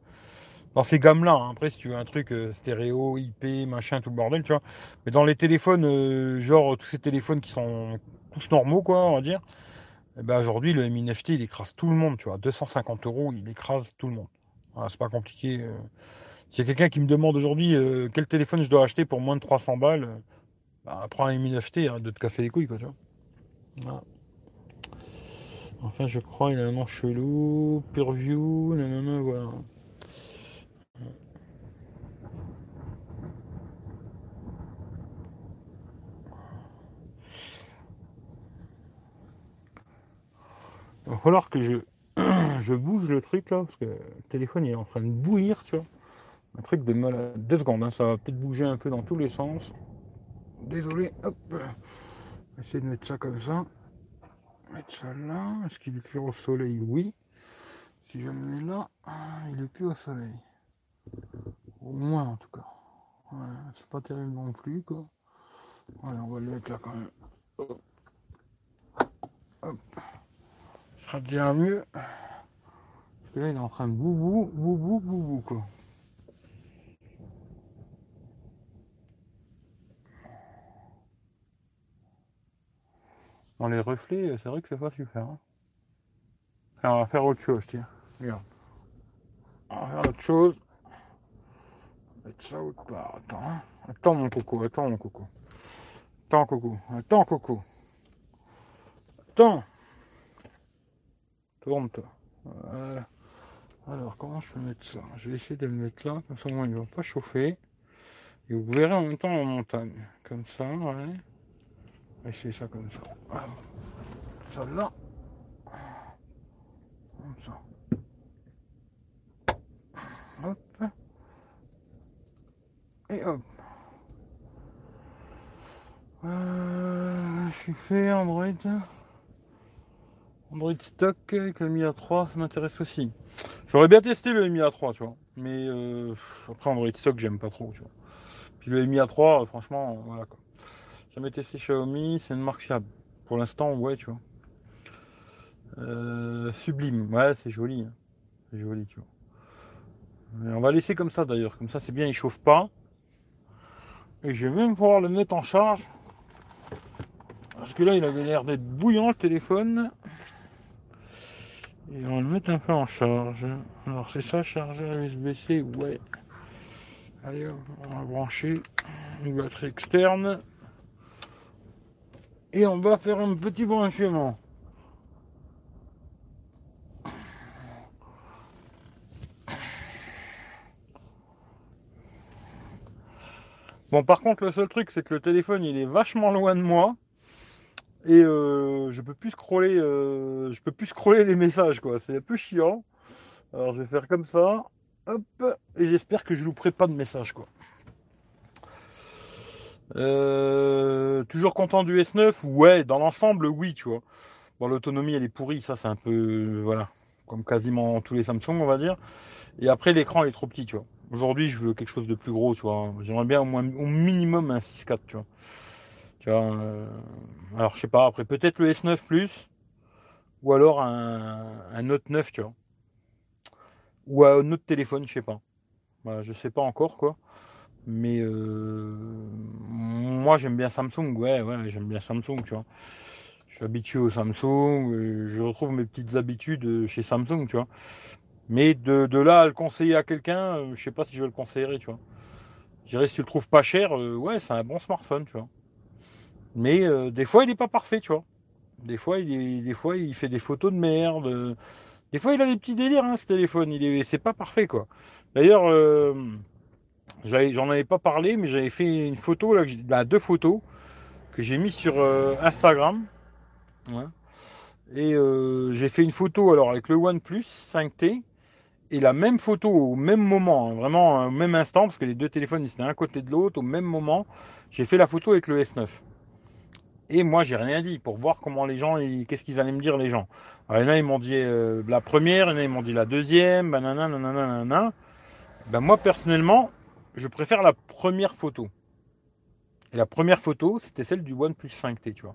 Dans ces gammes-là, hein. après, si tu veux un truc euh, stéréo, IP, machin, tout le bordel, tu vois. Mais dans les téléphones, euh, genre tous ces téléphones qui sont tous normaux, quoi, on va dire. Eh ben aujourd'hui, le Mi 9T, il écrase tout le monde, tu vois. 250 euros, il écrase tout le monde. Voilà, c'est pas compliqué. Euh. S'il y a quelqu'un qui me demande aujourd'hui euh, quel téléphone je dois acheter pour moins de 300 balles, bah, prends un Mi 9T, hein, de te casser les couilles, quoi, tu vois. Enfin, je crois, il a un nom chelou. Pureview, nanana, voilà. Falloir que je, je bouge le truc là, parce que le téléphone est en train de bouillir, tu vois. Un truc de mal Deux secondes, hein, ça va peut-être bouger un peu dans tous les sens. Désolé, hop. Essayer de mettre ça comme ça. Mettre ça là. Est-ce qu'il est plus au soleil? Oui. Si je mets là, ah, il est plus au soleil. Au moins en tout cas. c'est pas terrible non plus quoi. On va le mettre là quand même. Hop. Ça devient mieux. que là, il est en train de boubou, boubou, boubou, quoi. Dans les reflets, c'est vrai que c'est pas super. Hein. on va faire autre chose, tiens. Regarde. On va faire autre chose. Mettre ça autre part. Attends. Hein. Attends mon coco, attends mon coco. Attends coco, attends coco. Attends. Tourne-toi. Alors comment je peux mettre ça? Je vais essayer de le mettre là, comme ça au il ne va pas chauffer. Et vous verrez en même temps en montagne. Comme ça, ouais. On va essayer ça comme ça. Ça là. Comme ça. Hop. Et hop. Euh, je suis fait Android. Android stock avec le Mi A3, ça m'intéresse aussi. J'aurais bien testé le Mi A3, tu vois. Mais euh, après Android stock, j'aime pas trop, tu vois. Puis le Mi A3, franchement, voilà quoi. Jamais testé Xiaomi, c'est une marque fiable. Pour l'instant, ouais, tu vois. Euh, sublime, ouais, c'est joli. Hein. C'est joli, tu vois. on va laisser comme ça d'ailleurs, comme ça c'est bien, il chauffe pas. Et je vais même pouvoir le mettre en charge. Parce que là, il avait l'air d'être bouillant le téléphone. Et on le mettre un peu en charge. Alors c'est ça, chargeur USB-C, ouais. Allez, on va brancher une batterie externe. Et on va faire un petit branchement. Bon, par contre, le seul truc, c'est que le téléphone, il est vachement loin de moi. Et euh, je peux plus scroller, euh, je peux plus scroller les messages, quoi. C'est un peu chiant. Alors, je vais faire comme ça. Hop. Et j'espère que je louperai pas de messages, quoi. Euh, toujours content du S9 Ouais, dans l'ensemble, oui, tu vois. Bon, l'autonomie, elle est pourrie. Ça, c'est un peu, voilà, comme quasiment tous les Samsung, on va dire. Et après, l'écran est trop petit, tu vois. Aujourd'hui, je veux quelque chose de plus gros, tu vois. J'aimerais bien au moins au minimum un 6.4, tu vois. Euh, alors, je sais pas, après, peut-être le S9 Plus, ou alors un, un Note 9, tu vois. Ou un autre téléphone, je sais pas. Je sais pas encore, quoi. Mais euh, moi, j'aime bien Samsung, ouais, ouais, j'aime bien Samsung, tu vois. Je suis habitué au Samsung, euh, je retrouve mes petites habitudes chez Samsung, tu vois. Mais de, là à le conseiller à quelqu'un, euh, je sais pas si je le conseiller, tu vois. Je dirais si tu le trouves pas cher, euh, ouais, c'est un bon smartphone, tu vois. Mais euh, des fois, il n'est pas parfait, tu vois. Des fois, il des fois, il fait des photos de merde. Des fois, il a des petits délires, hein, ce téléphone. Il est, c'est pas parfait, quoi. D'ailleurs, j'en avais pas parlé, mais j'avais fait une photo là, bah, deux photos que j'ai mis sur Instagram. Et j'ai fait une photo alors avec le OnePlus 5T et la même photo au même moment, hein, vraiment au même instant, parce que les deux téléphones ils étaient un côté de l'autre, au même moment, j'ai fait la photo avec le S9. Et moi, j'ai rien dit pour voir comment les gens, qu'est-ce qu'ils allaient me dire les gens. Alors, il y en a, ils m'ont dit euh, la première, il y en a, ils m'ont dit la deuxième, banana, nanana, Ben, moi, personnellement, je préfère la première photo. Et la première photo, c'était celle du OnePlus 5T, tu vois.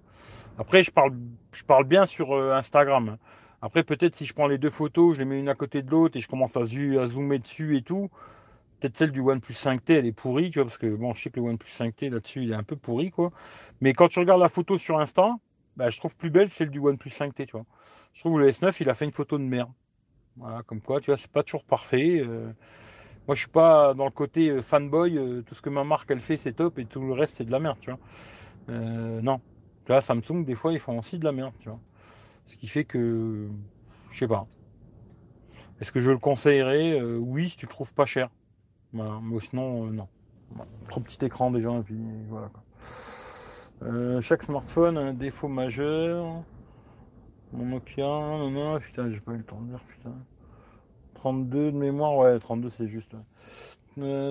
Après, je parle, je parle bien sur euh, Instagram. Après, peut-être si je prends les deux photos, je les mets une à côté de l'autre et je commence à, zoomer dessus et tout, peut-être celle du OnePlus 5T, elle est pourrie, tu vois, parce que bon, je sais que le OnePlus 5T là-dessus, il est un peu pourri, quoi. Mais quand tu regardes la photo sur Insta, bah, je trouve plus belle celle du OnePlus 5T, tu vois. Je trouve que le S9, il a fait une photo de merde. Voilà, comme quoi, tu vois, c'est pas toujours parfait. Euh. moi, je suis pas dans le côté euh, fanboy, euh, tout ce que ma marque, elle fait, c'est top, et tout le reste, c'est de la merde, tu vois. non. Tu vois, Samsung, des fois, ils font aussi de la merde, tu vois. Ce qui fait que, je sais pas. Est-ce que je le conseillerais Oui, si tu le trouves pas cher. Voilà. Mais sinon, euh, non. trop petit écran déjà, et puis voilà. Euh, chaque smartphone a un défaut majeur. Mon Nokia, non, non, putain, j'ai pas eu le temps de dire, putain. 32 de mémoire, ouais, 32 c'est juste.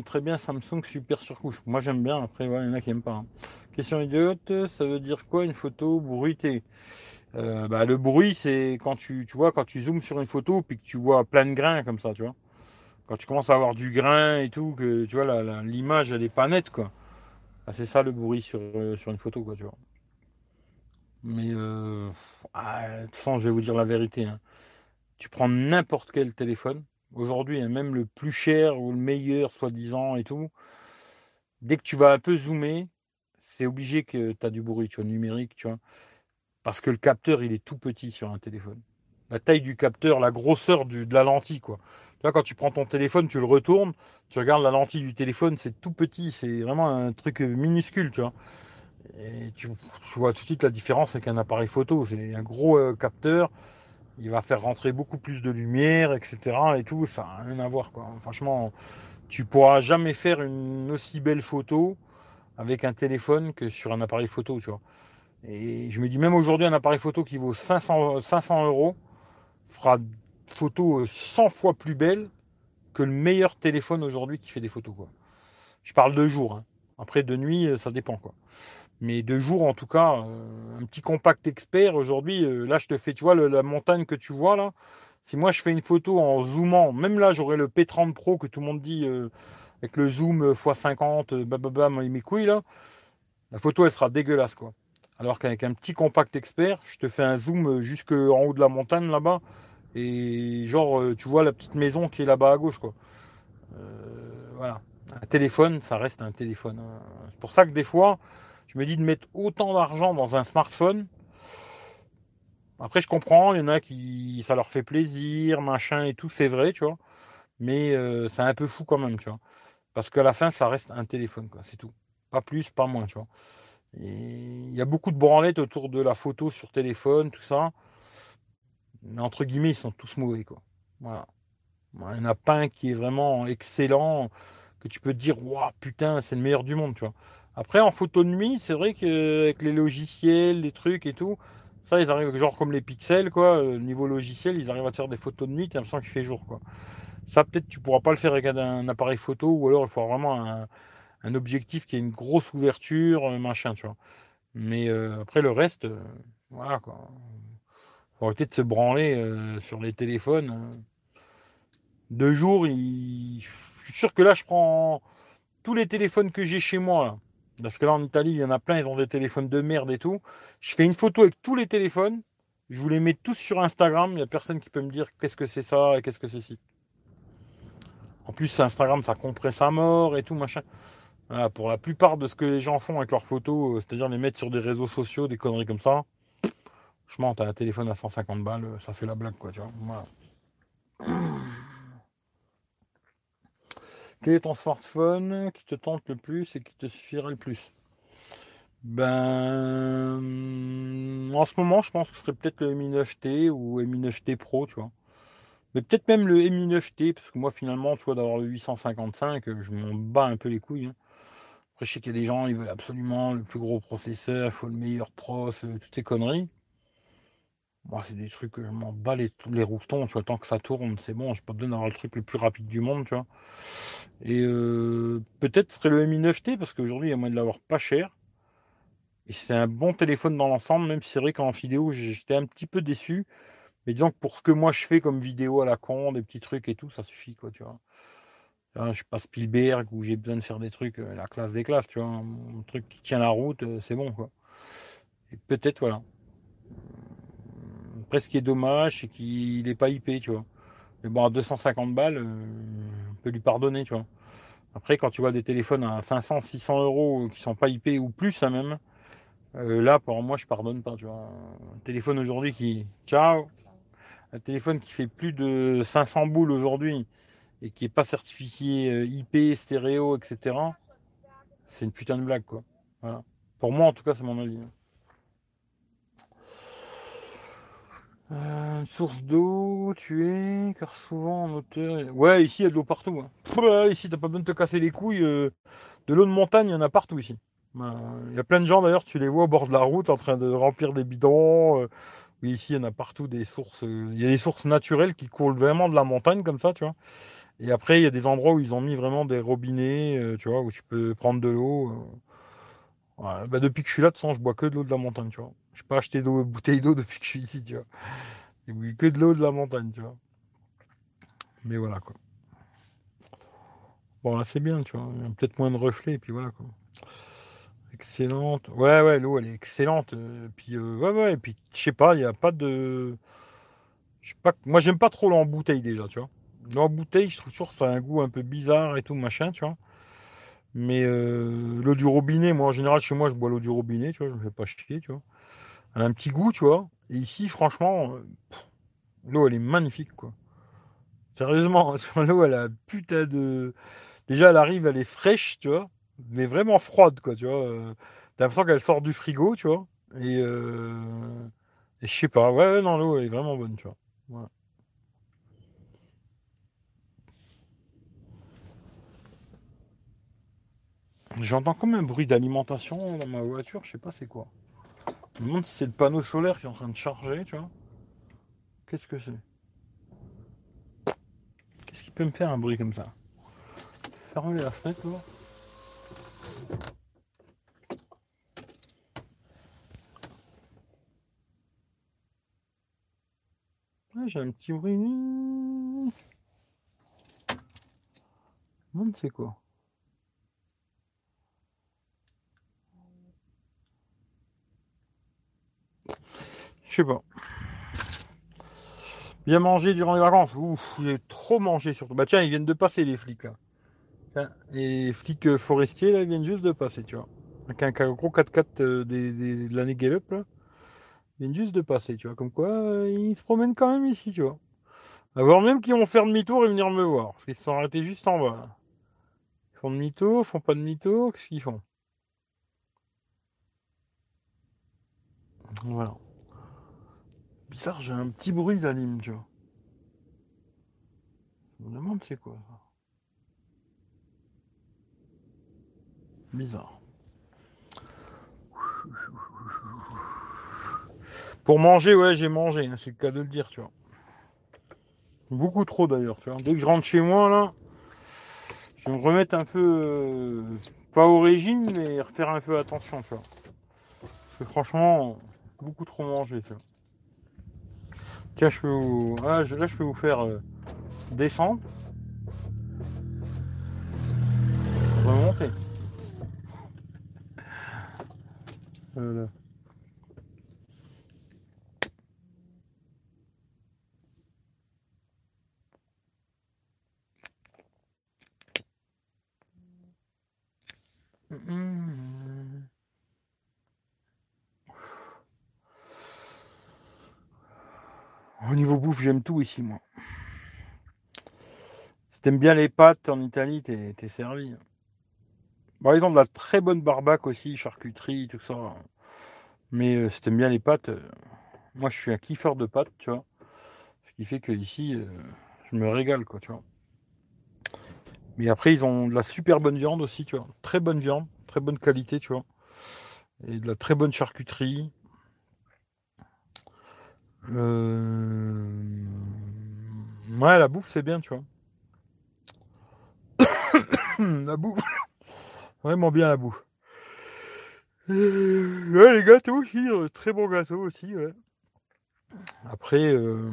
très bien, Samsung super surcouche. Moi j'aime bien, après, il y en a qui aiment pas. Hein. Question idiote, ça veut dire quoi une photo bruitée? Euh, bah, le bruit, c'est quand tu, tu vois, quand tu zoomes sur une photo, puis que tu vois plein de grains comme ça, tu vois. Quand tu commences à avoir du grain et tout, que tu vois, l'image, elle est pas nette, quoi. Bah, c'est ça le bruit sur, euh, une photo, quoi. Mais, euh, ah, de toute façon, je vais vous dire la vérité. Hein. tu prends n'importe quel téléphone. Aujourd'hui, hein, même le plus cher ou le meilleur, soi-disant, et tout. Dès que tu vas un peu zoomer, c'est obligé que tu as du bruit, tu vois, numérique, tu vois. Parce que le capteur, il est tout petit sur un téléphone. La taille du capteur, la grosseur de la lentille, quoi. Tu quand tu prends ton téléphone, tu le retournes, tu regardes la lentille du téléphone, c'est tout petit, c'est vraiment un truc minuscule, tu vois. Et tu, vois tout de suite la différence avec un appareil photo. C'est un gros euh, capteur, il va faire rentrer beaucoup plus de lumière, etc. Et tout, ça n'a rien à voir, quoi. Franchement, tu pourras jamais faire une aussi belle photo avec un téléphone que sur un appareil photo, tu vois. Et je me dis, même aujourd'hui, un appareil photo qui vaut 500, 500 euros fera photo 100 euh, fois plus belle que le meilleur téléphone aujourd'hui qui fait des photos. Quoi. Je parle de jour. Hein. Après, de nuit, euh, ça dépend. Quoi. Mais de jour, en tout cas, euh, un petit compact expert aujourd'hui, là, je te fais, tu vois, la montagne que tu vois là. Si moi je fais une photo en zoomant, même là, j'aurais le P30 Pro que tout le monde dit avec le zoom x50, bababa, mes couilles là. La photo, elle sera dégueulasse, quoi. Alors qu'avec un petit compact expert, je te fais un zoom jusqu'en haut de la montagne là-bas. Et genre, euh, tu vois la petite maison qui est là-bas à gauche, quoi. Euh, voilà. Un téléphone, ça reste un téléphone. Hein. C'est pour ça que des fois, je me dis de mettre autant d'argent dans un smartphone. Après, je comprends, il y en a qui ça leur fait plaisir, machin et tout, c'est vrai, tu vois. Mais euh, c'est un peu fou quand même, tu vois. Parce qu'à la fin, ça reste un téléphone, quoi. C'est tout. Pas plus, pas moins, tu vois. il y a beaucoup de branlettes autour de la photo sur téléphone, tout ça. Entre guillemets, ils sont tous mauvais, quoi. Voilà. Il n'y en a pas un qui est vraiment excellent, que tu peux te dire, waouh, putain, c'est le meilleur du monde, tu vois. Après, en photo de nuit, c'est vrai qu'avec les logiciels, les trucs et tout, ça, ils arrivent, genre comme les pixels, quoi, euh, niveau logiciel, ils arrivent à faire des photos de nuit, tu as l'impression qu'il fait jour, quoi. Ça, peut-être, tu pourras pas le faire avec un, appareil photo, ou alors il faut vraiment un, objectif qui a une grosse ouverture, euh, machin, tu vois. Mais euh, après, le reste, voilà, quoi. Arrêter de se branler euh, sur les téléphones. Hein. Deux jours, je suis sûr que là, je prends tous les téléphones que j'ai chez moi. Parce que là, en Italie, il y en a plein, ils ont des téléphones de merde et tout. Je fais une photo avec tous les téléphones. Je vous les mets tous sur Instagram. Il n'y a personne qui peut me dire qu'est-ce que c'est ça et qu'est-ce que c'est ci. En plus, Instagram, ça compresse à mort et tout, machin. pour la plupart de ce que les gens font avec leurs photos, euh, c'est-à-dire les mettre sur des réseaux sociaux, des conneries comme ça, Franchement, t'as un téléphone à 150 balles, ça fait la blague, quoi, tu vois. Quel est ton smartphone qui te tente le plus et qui te suffirait le plus? Ben, en ce moment, je pense que ce serait peut-être le Mi 9T ou Mi 9T Pro, tu vois. Mais peut-être même le Mi 9T, parce que moi, finalement, tu vois, d'avoir le 855, je m'en bats un peu les couilles. Hein. Après, je sais qu'il y a des gens, ils veulent absolument le plus gros processeur, il faut le meilleur pros, toutes ces conneries. Moi, c'est des trucs que je m'en bats les, les roustons, tu vois, tant que ça tourne, c'est bon, je peux te donner le truc le plus rapide du monde, tu vois. Et euh, peut-être serait le Mi 9T, parce qu'aujourd'hui, il y a moyen de l'avoir pas cher. Et c'est un bon téléphone dans l'ensemble, même si c'est vrai qu'en vidéo, j'étais un petit peu déçu. Mais disons que pour ce que moi je fais comme vidéo à la con, des petits trucs et tout, ça suffit, quoi, tu vois. je suis pas Spielberg où j'ai besoin de faire des trucs, euh, la classe des classes, tu vois. Un truc qui tient la route, euh, c'est bon, quoi. Et peut-être, voilà. Après, ce qui est dommage, c'est qu'il n'est pas IP, tu vois. Mais bon, à 250 balles, euh, on peut lui pardonner, tu vois. Après, quand tu vois des téléphones à 500, 600 euros qui sont pas IP ou plus, ça même, euh, là, pour moi, je pardonne pas, tu vois. Un téléphone aujourd'hui qui. Ciao Un téléphone qui fait plus de 500 boules aujourd'hui et qui n'est pas certifié euh, IP, stéréo, etc. C'est une putain de blague, quoi. Voilà. Pour moi, en tout cas, c'est mon avis. Euh, source d'eau, tu es, car souvent en hauteur. Ouais, ici il y a de l'eau partout. Hein. Ici, t'as pas besoin de te casser les couilles. Euh, de l'eau de montagne, il y en a partout ici. Ben, il y a plein de gens d'ailleurs, tu les vois au bord de la route en train de remplir des bidons. Euh. Oui, ici, il y en a partout des sources. Il y a des sources naturelles qui coulent vraiment de la montagne comme ça, tu vois. Et après, il y a des endroits où ils ont mis vraiment des robinets, tu vois, où tu peux prendre de l'eau. Bah, depuis que je suis là, de façon, je bois que de l'eau de la montagne, tu vois. Je peux acheter d'eau, bouteille d'eau depuis que je suis ici, tu vois. J'ai que de l'eau de la montagne, tu vois. Mais voilà, quoi. Bon, là, c'est bien, tu vois. Il y a peut-être moins de reflets, et puis voilà, quoi. Excellente. Ouais, ouais, l'eau, elle est excellente. Euh, puis, euh, ouais, ouais, et puis, je sais pas, il n'y a pas de. Pas, moi j'aime pas trop l'eau en bouteille déjà, tu vois. L'eau en bouteille, je trouve toujours ça a un goût un peu bizarre et tout, machin, tu vois. Mais euh, l'eau du robinet, moi en général chez moi je bois l'eau du robinet, tu vois, je me fais pas chier, tu vois. Elle a un petit goût, tu vois. Et ici, franchement, euh, l'eau elle est magnifique, quoi. Sérieusement, l'eau elle a putain de. Déjà elle arrive, elle est fraîche, tu vois, mais vraiment froide, quoi, tu vois. Euh, t'as l'impression qu'elle sort du frigo, tu vois. Et, et je sais pas, ouais, non, l'eau elle est vraiment bonne, tu vois. J'entends comme un bruit d'alimentation dans ma voiture, je sais pas c'est quoi. Je me demande si c'est le panneau solaire qui est en train de charger, tu vois. Qu'est-ce que c'est? Qu'est-ce qui peut me faire un bruit comme ça? Fermez la fenêtre, là. j'ai un petit bruit. Je c'est quoi. Je sais pas. Bien manger durant les vacances. Ouf, j'ai trop mangé surtout. Bah tiens, ils viennent de passer les flics là. les flics euh, forestiers là, ils viennent juste de passer, tu vois. Avec un gros 4x4 euh, de l'année Gallup là. Ils viennent juste de passer, tu vois. Comme quoi, euh, ils se promènent quand même ici, tu vois. Alors même qu'ils vont faire demi-tour et venir me voir. Parce qu'ils se sont arrêtés juste en bas. Ils font demi-tour, font pas demi-tour, qu'est-ce qu'ils font? Voilà. Bizarre, j'ai un petit bruit d'anime, tu vois. Je me demande c'est quoi ça? Bizarre. Pour manger, ouais, j'ai mangé, hein, c'est le cas de le dire, tu vois. Beaucoup trop d'ailleurs, tu vois. Dès que je rentre chez moi, là, je vais me remettre un peu, euh, pas au régime, mais refaire un peu attention, tu vois. Parce que franchement, beaucoup trop manger, tu vois. Je peux vous, ah, là, je peux vous faire euh, descendre. Remonter. Voilà. Au niveau bouffe, j'aime tout ici, moi. Si t'aimes bien les pâtes en Italie, t'es, servi. Ils ont de la très bonne barbaque aussi, charcuterie, tout ça. Mais euh, si t'aimes bien les pâtes, euh, moi je suis un kiffeur de pâtes, tu vois. Ce qui fait que ici, euh, je me régale, quoi, tu vois. Mais après, ils ont de la super bonne viande aussi, tu vois. Très bonne viande, très bonne qualité, tu vois. Et de la très bonne charcuterie. Euh... Ouais, la bouffe, c'est bien, tu vois. la bouffe. Vraiment bien la bouffe. Euh, ouais, les gâteaux aussi, euh, très bons gâteaux aussi. Après, euh...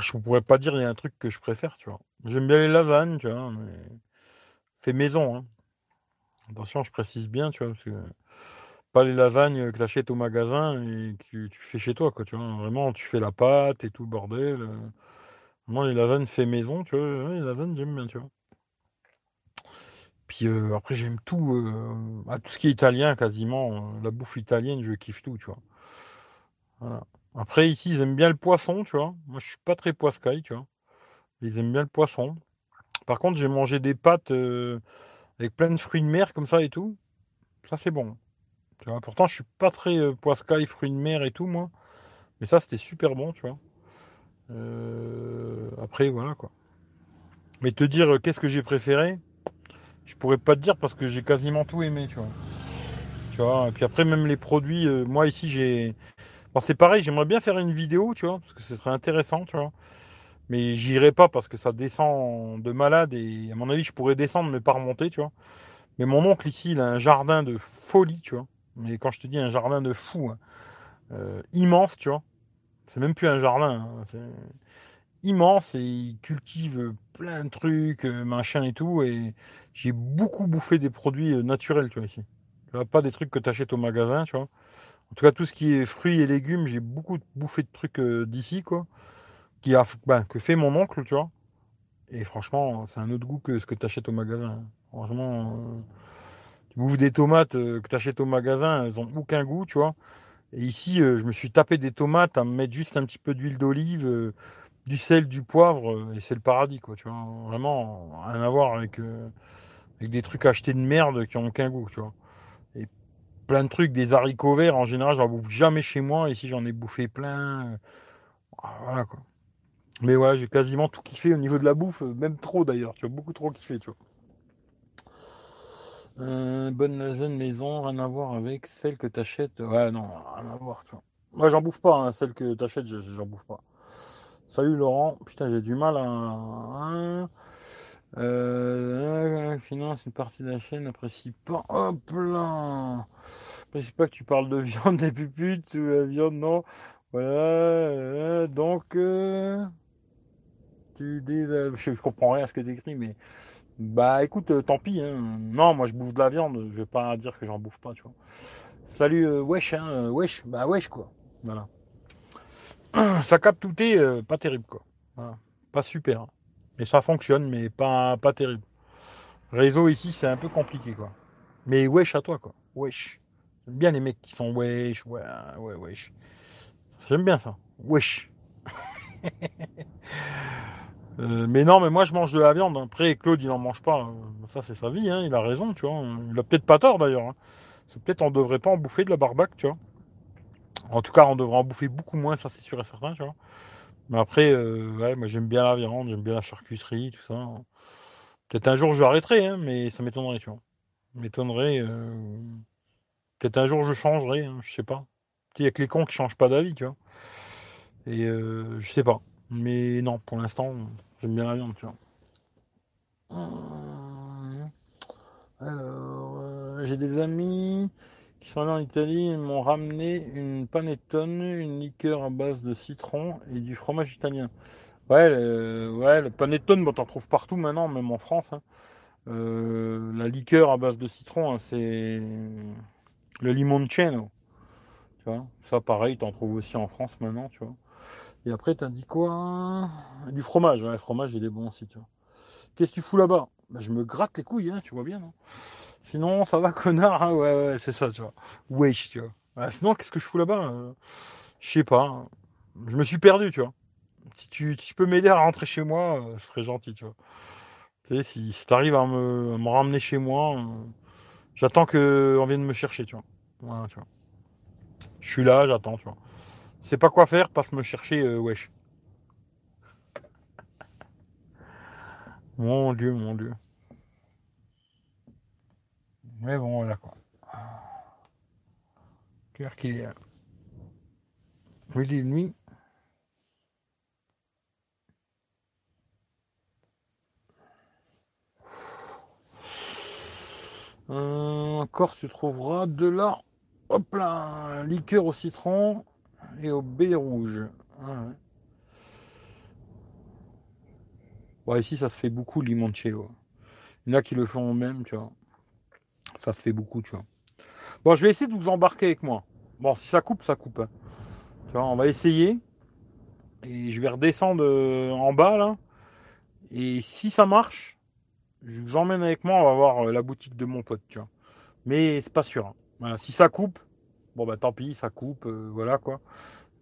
Je pourrais pas dire il y a un truc que je préfère, tu vois. J'aime bien les lasagnes, tu vois, mais fait maison. Hein. Attention, je précise bien, tu vois, pas les lasagnes que tu achètes au magasin et que tu, fais chez toi, quoi, tu vois. Vraiment, tu fais la pâte et tout le bordel. Vraiment, les lasagnes fait maison, tu vois. les lasagnes, j'aime bien, tu vois. Puis euh, après, j'aime tout, euh, à tout ce qui est italien quasiment. la bouffe italienne, je kiffe tout, tu vois. Après, ici, ils aiment bien le poisson, tu vois. Moi, je suis pas très poiscaille, tu vois. Ils aiment bien le poisson. Par contre, j'ai mangé des pâtes euh, avec plein de fruits de mer comme ça et tout. Ça, c'est bon. Tu vois, pourtant, je suis pas très euh, poiscaille, fruits de mer et tout, moi. Mais ça, c'était super bon, tu vois. Euh, après, voilà, quoi. Mais te dire qu'est-ce que j'ai préféré, je pourrais pas te dire parce que j'ai quasiment tout aimé, tu vois. Et puis après, même les produits, moi ici, j'ai Bon, c'est pareil, j'aimerais bien faire une vidéo, tu vois, parce que ce serait intéressant, tu vois. Mais j'irai pas parce que ça descend de malade et à mon avis, je pourrais descendre mais pas remonter, tu vois. Mais mon oncle ici, il a un jardin de folie, tu vois. Mais quand je te dis un jardin de fou, hein, euh, immense, tu vois. C'est même plus un jardin, hein, c'est immense et il cultive plein de trucs, euh, machin et tout. Et j'ai beaucoup bouffé des produits euh, naturels, tu vois, ici. Tu vois, pas des trucs que tu achètes au magasin, tu vois. En tout cas, tout ce qui est fruits et légumes, j'ai beaucoup bouffé de trucs d'ici, quoi. Ben, que fait mon oncle, tu vois. Et franchement, c'est un autre goût que ce que tu achètes au magasin. Franchement, euh, tu bouffes des tomates euh, que tu achètes au magasin, elles ont aucun goût, tu vois. Et ici, je me suis tapé des tomates à me mettre juste un petit peu d'huile d'olive, du sel, du poivre, et c'est le paradis, quoi, tu vois. Vraiment, rien à voir avec, avec des trucs achetés de merde qui ont aucun goût, tu vois plein de trucs, des haricots verts, en général, j'en bouffe jamais chez moi. Ici, j'en ai bouffé plein. Ah, voilà quoi. Mais ouais, j'ai quasiment tout kiffé au niveau de la bouffe, même trop d'ailleurs, tu vois, beaucoup trop kiffé, tu vois. Euh, bonne lasagne maison, rien à voir avec celle que t'achètes. Ouais, non, rien à voir. Moi, j'en bouffe pas, hein, celle que t'achètes, j'en bouffe pas. Salut Laurent, putain, j'ai du mal à. Hein. Euh, finance une partie de la chaîne, n'apprécie pas. Hop là N'apprécie pas que tu parles de viande des puputes ou la viande, non. Voilà, euh, donc. Euh, tu dis, je, comprends rien à ce que tu écris, mais. Bah écoute, euh, tant pis. Hein. Non, moi je bouffe de la viande, je vais pas dire que j'en bouffe pas, tu vois. Salut, wesh, hein, wesh, bah wesh quoi. Voilà. Ça capte tout est pas terrible quoi. Pas super. Hein. Et ça fonctionne, mais pas, pas terrible. Réseau ici, c'est un peu compliqué, quoi. Mais wesh à toi, quoi. Wesh. J'aime bien les mecs qui sont wesh, ouais, ouais, wesh. J'aime bien ça. Wesh. Euh, mais non, mais moi je mange de la viande. Après, Claude, il n'en mange pas. Ça, c'est sa vie, hein. il a raison, tu vois. Il a peut-être pas tort d'ailleurs. Hein. Peut-être on devrait pas en bouffer de la barbaque, tu vois. En tout cas, on devrait en bouffer beaucoup moins, ça c'est sûr et certain, tu vois. Mais après, euh, ouais, moi j'aime bien la viande, j'aime bien la charcuterie, tout ça. Peut-être un jour je arrêterai, hein, mais ça m'étonnerait, tu vois. M'étonnerait. Euh, peut-être un jour je changerai, hein, je sais pas. Il y a que les cons qui changent pas d'avis, tu vois. Et euh, je sais pas. Mais non, pour l'instant, j'aime bien la viande, tu vois. Alors, j'ai des amis qui sont allés en Italie, ils m'ont ramené une panettone, une liqueur à base de citron et du fromage italien. Ouais, le, ouais, le panettone, bon, t'en trouves partout maintenant, même en France. Hein. Euh, la liqueur à base de citron, hein, c'est le limoncello. Tu vois, ça pareil, t'en trouves aussi en France maintenant, tu vois. Et après, t'as dit quoi? Du fromage, ouais, le fromage, il est bon aussi, tu vois. Qu'est-ce que tu fous là-bas? Bah, Je me gratte les couilles, hein, tu vois bien, non? Sinon, ça va, connard. Hein, ouais, ouais, c'est ça, tu vois. Wesh, tu vois. Bah, sinon, qu'est-ce que je fous là-bas euh, Je sais pas. Hein. Je me suis perdu, tu vois. Si tu, peux m'aider à rentrer chez moi, euh, ce serait gentil, tu vois. Tu sais, si, si tu arrives à me, me, ramener chez moi, euh, j'attends qu'on vienne me chercher, tu vois. Voilà, tu vois. Je suis là, j'attends, tu vois. C'est pas quoi faire, passe me chercher, wesh. Mon Dieu, mon Dieu. Mais bon, voilà quoi. Claire qu'il est. Oui, il nuit. Euh, encore, tu trouveras de la hop là, liqueur au citron et au baie rouge. Ah ici, ça se fait beaucoup limoncello. Il y en a qui le font même, tu vois. Ça se fait beaucoup, tu vois. Bon, je vais essayer de vous embarquer avec moi. Bon, si ça coupe, ça coupe. Hein. Tu vois, on va essayer. Et je vais redescendre euh, en bas, là. Et si ça marche, je vous emmène avec moi, on va voir euh, la boutique de mon pote, tu vois. Mais c'est pas sûr. Hein. Voilà, si ça coupe, bon bah tant pis, ça coupe, euh, voilà quoi.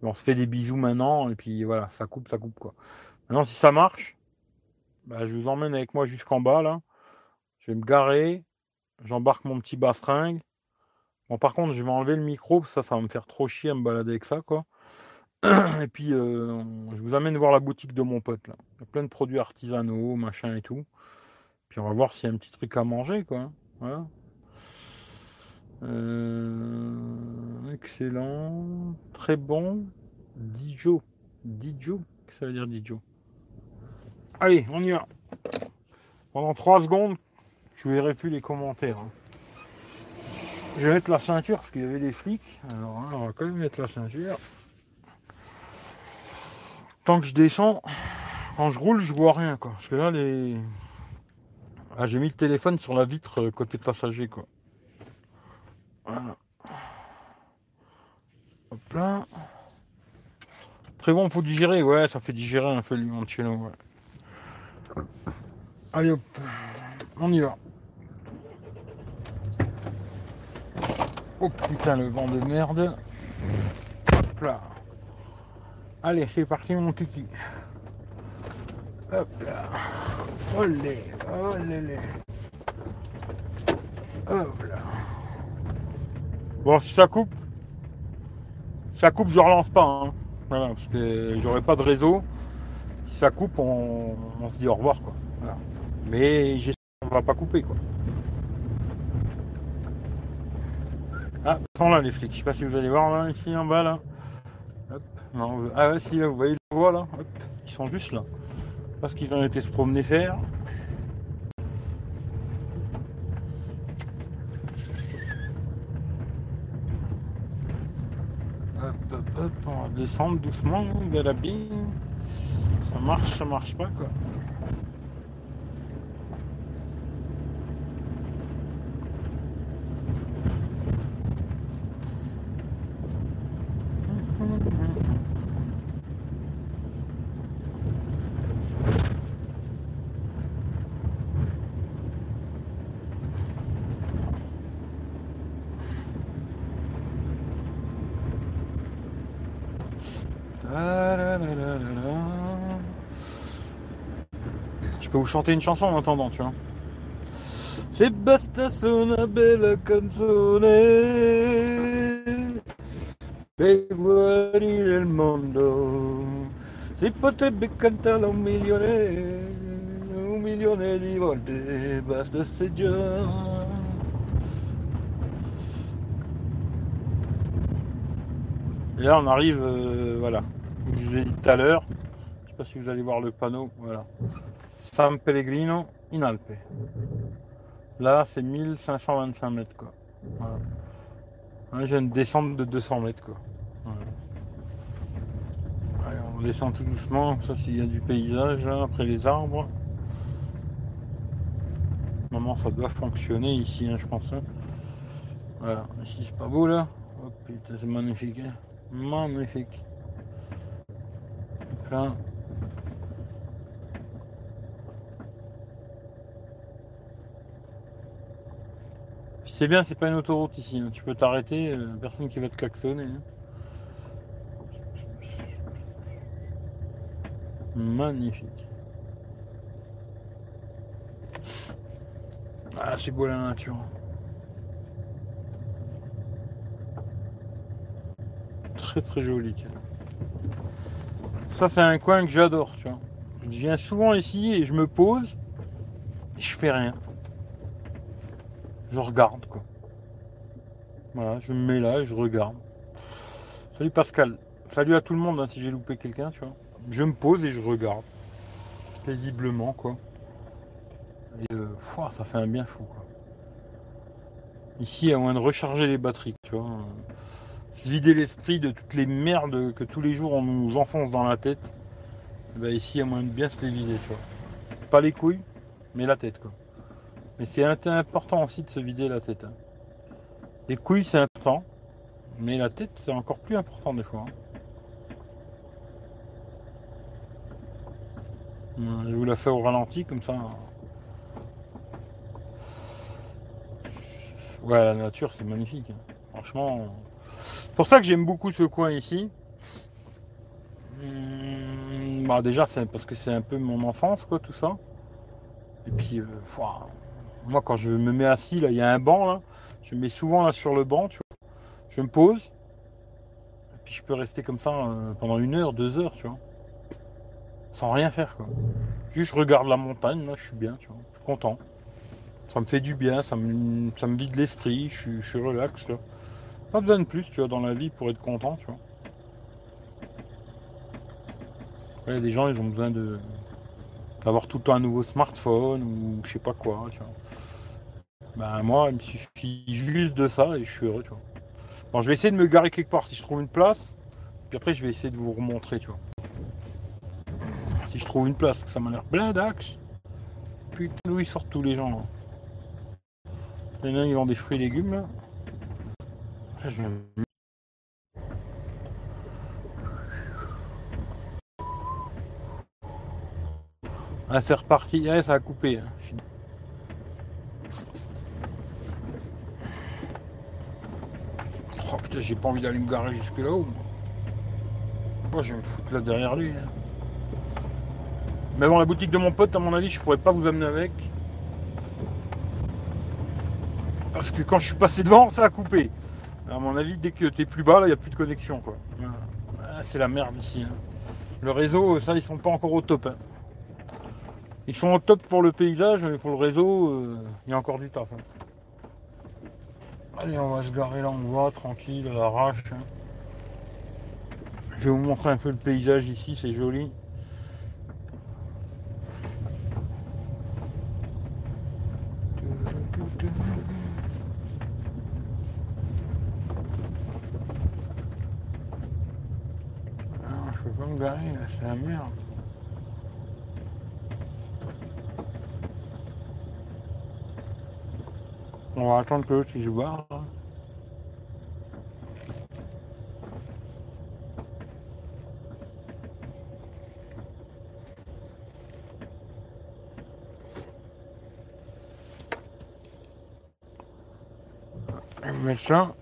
On se fait des bisous maintenant, et puis voilà, ça coupe, ça coupe quoi. Maintenant, si ça marche, bah, je vous emmène avec moi jusqu'en bas là. Je vais me garer, J'embarque mon petit bastringue. Bon, par contre, je vais enlever le micro, ça, ça va me faire trop chier à me balader avec ça, quoi. Et puis, euh, je vous amène voir la boutique de mon pote, là. Il y a plein de produits artisanaux, machin et tout. Puis, on va voir s'il y a un petit truc à manger, quoi. Voilà. Euh, excellent. Très bon. Dijo. Dijo Qu'est-ce que ça veut dire Dijo? Allez, on y va. Pendant 3 secondes, je verrai plus les commentaires. Hein. Je vais mettre la ceinture parce qu'il y avait des flics. Alors hein, on va quand même mettre la ceinture. Tant que je descends, quand je roule, je vois rien quoi. Parce que là les. Ah, j'ai mis le téléphone sur la vitre euh, côté passager quoi. Voilà. Hop là. Très bon pour digérer, ouais, ça fait digérer un peu limoncello, ouais. Allez hop, on y va. Oh putain le vent de merde. Hop là. Allez, c'est parti mon kiki. Hop là. Olé, olé, Hop là. Bon, si ça coupe, ça coupe, je relance pas. Hein. Voilà, parce que j'aurai pas de réseau. Si ça coupe, on, se dit au revoir. Quoi. Mais j'espère qu'on va pas couper. Quoi. Ah, sont là les flics. Je sais pas si vous allez voir là, ici en bas là. Ah si, vous voyez le voie là. Ils sont juste là. Parce qu'ils ont été se promener faire. on va descendre doucement de la bille. Ça marche, ça marche pas quoi. peux vous chanter une chanson en attendant, tu vois. C'est basta una bella canzone per guarire il mondo. Si potrebbe cantarla un milione, un milione di volte, basta se già. Et là, on arrive, euh, voilà, je vous ai dit tout à l'heure, je sais pas si vous allez voir le panneau, voilà. San Pellegrino in Alpe. Là, c'est 1525 mètres, quoi. Voilà. J'ai une descente de 200 mètres, quoi. on descend tout doucement, ça s'il y a du paysage, après les arbres. Normalement, ça doit fonctionner ici, hein, je pense. Hein. Voilà, ici c'est pas beau là. Oh c'est magnifique. Hein. Magnifique. là, C'est bien, c'est pas une autoroute ici. Hein. Tu peux t'arrêter, euh, personne qui va te klaxonner. Hein. Magnifique. Ah, c'est beau la nature. Très très joli. Ça, c'est un coin que j'adore, tu vois. Je viens souvent ici et je me pose je fais rien je regarde quoi. Voilà, je me mets là et je regarde. Salut Pascal. Salut à tout le monde hein, si j'ai loupé quelqu'un, tu vois. Je me pose et je regarde. Paisiblement quoi. Et euh, ça fait un bien fou. Ici, à moins de recharger les batteries, tu vois. Se vider l'esprit de toutes les merdes que tous les jours on nous enfonce dans la tête. Bah ici, à moins de bien se les vider, tu vois. Pas les couilles, mais la tête quoi. Mais c'est important aussi de se vider la tête. Hein. Les couilles, c'est important. Mais la tête, c'est encore plus important des fois. Hein. Je vous la fais au ralenti, comme ça. Ouais, la nature, c'est magnifique. Hein. Franchement. C'est pour ça que j'aime beaucoup ce coin ici. Hum, bah déjà, c'est parce que c'est un peu mon enfance, quoi, tout ça. Et puis, euh, moi, quand je me mets assis, là, il y a un banc, là. Je me mets souvent là sur le banc, tu vois. Je me pose. Et puis je peux rester comme ça euh, pendant une heure, deux heures, tu vois. Sans rien faire, quoi. Juste je regarde la montagne, là, je suis bien, tu vois. Je suis content. Ça me fait du bien, ça me, ça me vide l'esprit, je suis, je suis relax. Pas besoin de plus, tu vois, dans la vie pour être content, tu vois. Il y a des gens, ils ont besoin de d'avoir tout le temps un nouveau smartphone ou je sais pas quoi, tu vois. Ben, moi, il me suffit juste de ça et je suis heureux, tu vois. Bon, je vais essayer de me garer quelque part si je trouve une place. Puis après, je vais essayer de vous remontrer, tu vois. Si je trouve une place, ça m'a l'air plein d'axes. Putain, d'où ils sortent tous les gens, là. Il y en a vendent des fruits et légumes, là. Là, je vais... Ah, c'est reparti. Ah, ça a coupé. Hein. J'ai pas envie d'aller me garer jusque là-haut. moi. Moi, je vais me foutre là derrière lui. hein. Mais bon, la boutique de mon pote, à mon avis, je pourrais pas vous amener avec. Parce que quand je suis passé devant, ça a coupé. À mon avis, dès que t'es plus bas, là, il n'y a plus de connexion. quoi. Ah, c'est la merde ici. hein. Le réseau, ça, ils sont pas encore au top. hein. Ils sont au top pour le paysage, mais pour le réseau, euh, il y a encore du taf. Allez, on va se garer là, on voit, tranquille, à l'arrache. hein. Je vais vous montrer un peu le paysage ici, c'est joli. Ah, je peux pas me garer, là, c'est la merde. Attendre que barre. là. Je vais mettre ça.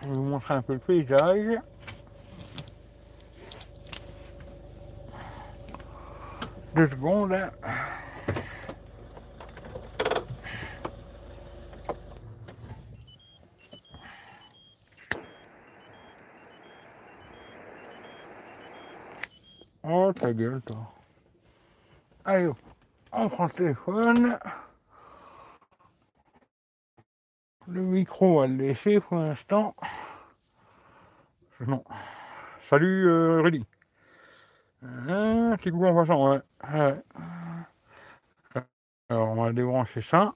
Je vais vous montrer un peu le paysage. Deux secondes. hein. Oh gueule toi. Allez, on prend le téléphone. Le micro, on va le laisser pour l'instant. Non. Salut euh, Rudy. Hein, petit coup en passant, ouais. Alors on va débrancher ça.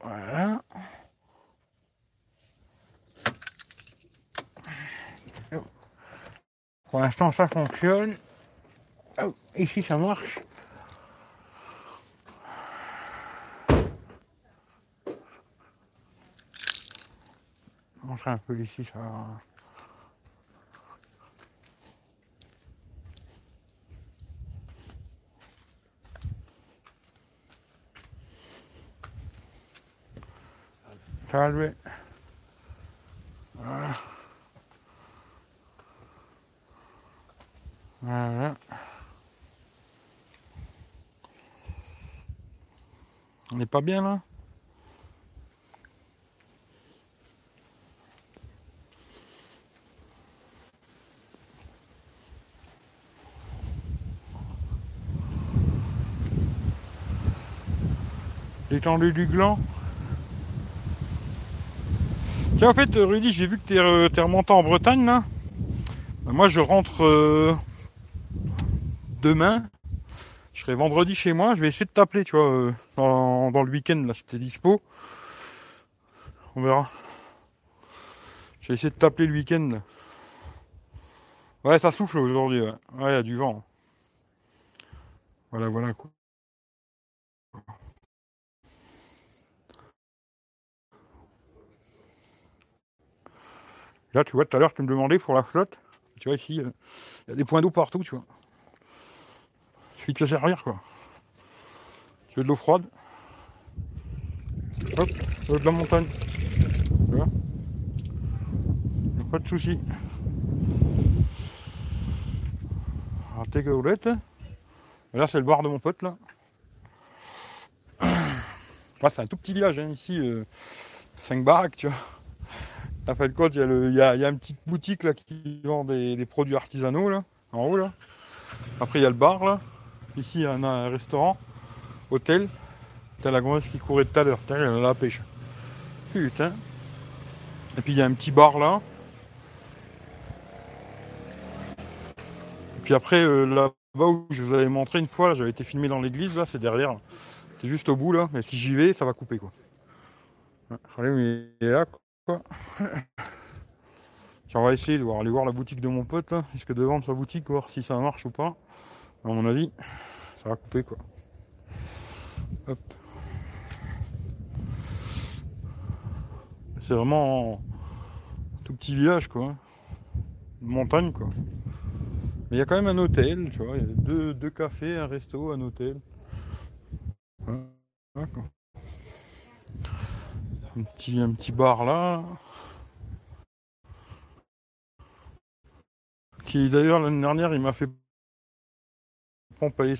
Voilà. Pour l'instant ça fonctionne. Ici ça marche. Montrer un peu ici ça. Ça va lever. Voilà. Voilà. On n'est pas bien là? L'étendue du gland Tiens, en fait, Rudy, j'ai vu que t'es euh, remonté en Bretagne là. Ben, moi, je rentre euh, demain. Serai vendredi chez moi. Je vais essayer de t'appeler, tu vois, euh, dans, le week-end là, si t'es dispo. On verra. Je vais essayer de t'appeler le week-end. Ouais, ça souffle aujourd'hui. Ouais, il y a du vent. Voilà, voilà. Là, tu vois, tout à l'heure, tu me demandais pour la flotte. Tu vois, ici, euh, il y a des points d'eau partout, tu vois. De se servir, quoi. Tu veux de l'eau froide Hop, l'eau de la montagne. Pas de souci. Alors, tes Là, c'est le bar de mon pote, là. C'est un tout petit village, hein, ici. 5 baraques, tu vois. En fin de il y a une petite boutique là qui vend des, des produits artisanaux là, en haut là. Après il y a le bar là. Ici y a un, restaurant, hôtel. T'as la gonzesse qui courait tout à l'heure, à la pêche. Putain. Et puis il y a un petit bar là. Et puis après euh, là-bas où je vous avais montré une fois, j'avais été filmé dans l'église là, c'est derrière. C'est juste au bout là, mais si j'y vais, ça va couper quoi. Allez, mais il est là quoi. On va essayer de voir, aller voir la boutique de mon pote là, devant de sa boutique, voir si ça marche ou pas. À mon avis, ça va couper quoi. C'est vraiment tout petit village quoi. hein. Une montagne quoi. Mais il y quand même un hôtel, tu vois, deux, cafés, un resto, un hôtel. voilà quoi. Un petit, un petit bar là. Qui d'ailleurs l'année dernière il m'a fait pomper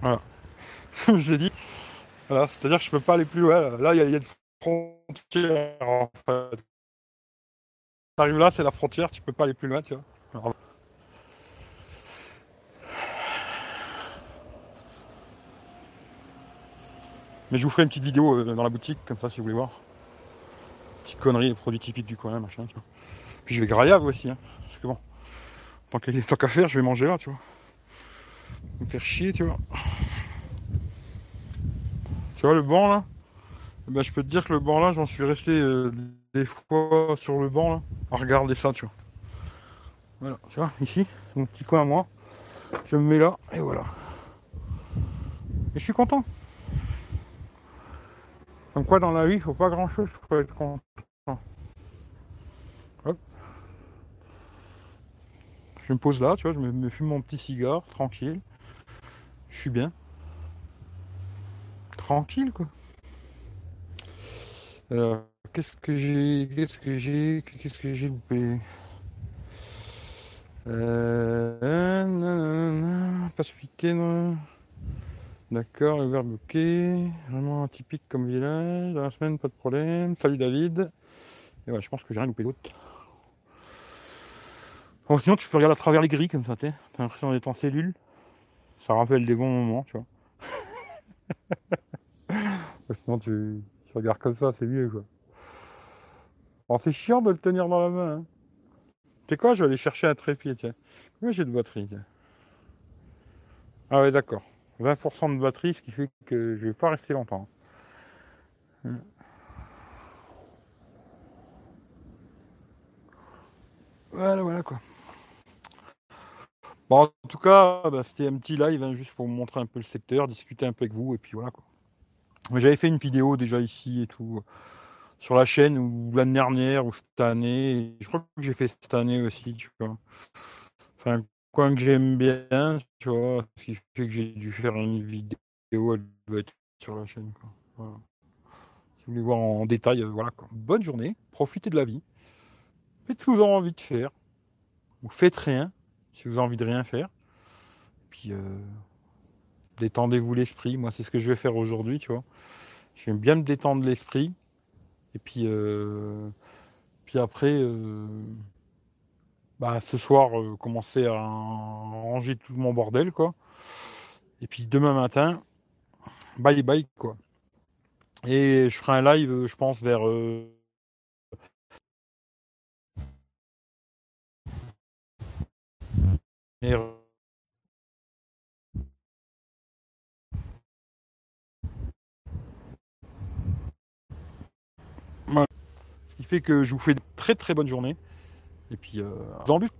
voilà. je dit. Voilà, c'est-à-dire que je peux pas aller plus loin. Là, il y, a une frontière en fait. T'arrives là, c'est la frontière, tu peux pas aller plus loin, tu vois. Mais je vous ferai une petite vidéo euh, dans la boutique, comme ça, si vous voulez voir. Petite connerie, produits typiques du coin, machin, tu vois. Puis je vais graillables aussi, hein. Parce que bon, tant qu'à faire, je vais manger là, tu vois. Me faire chier, tu vois. Tu vois le banc là? Eh ben, Je peux te dire que le banc là, j'en suis resté euh, des fois sur le banc là, à regarder ça, tu vois. Voilà, tu vois, ici, mon petit coin à moi. Je me mets là, et voilà. Et je suis content. Quoi dans la vie, il faut pas grand chose pour être content. Hop. Je me pose là, tu vois, je me fume mon petit cigare, tranquille. Je suis bien tranquille quoi. Alors, qu'est-ce que j'ai. Qu'est-ce que j'ai. Qu'est-ce que j'ai loupé? Euh, Pas ce week-end. D'accord, le verbe ok. Vraiment atypique comme village. Dans la semaine, pas de problème. Salut David. Et ouais, je pense que j'ai rien loupé d'autre. Bon, sinon, tu peux regarder à travers les grilles comme ça, t'as l'impression d'être en cellule. Ça rappelle des bons moments, tu vois. Sinon, tu, regardes comme ça, c'est mieux, quoi. Bon, c'est chiant de le tenir dans la main. Hein. Tu sais quoi, je vais aller chercher un trépied, tiens. Combien j'ai de batterie, tiens? Ah ouais, d'accord. 20% de batterie, ce qui fait que je vais pas rester longtemps. Voilà, voilà quoi. Bon, en tout cas, bah, c'était un petit live hein, juste pour vous montrer un peu le secteur, discuter un peu avec vous, et puis voilà quoi. J'avais fait une vidéo déjà ici et tout sur la chaîne ou l'année dernière ou cette année. je crois que j'ai fait cette année aussi, tu vois. Quoi que j'aime bien, tu vois, ce qui fait que j'ai dû faire une vidéo, elle doit être sur la chaîne. Si vous voulez voir en détail, euh, voilà. Quoi. Bonne journée, profitez de la vie. Faites ce que vous avez envie de faire. Ou faites rien si vous avez envie de rien faire. Puis euh, détendez-vous l'esprit. Moi, c'est ce que je vais faire aujourd'hui, tu vois. J'aime bien me détendre l'esprit. Et puis, euh, puis après, euh, bah, ce soir, euh, commencer à ranger tout mon bordel, quoi. Et puis demain matin, bye bye, quoi. Et je ferai un live, je pense, vers Ce qui fait que je vous fais de très très bonnes journées. Et puis, euh, dans le but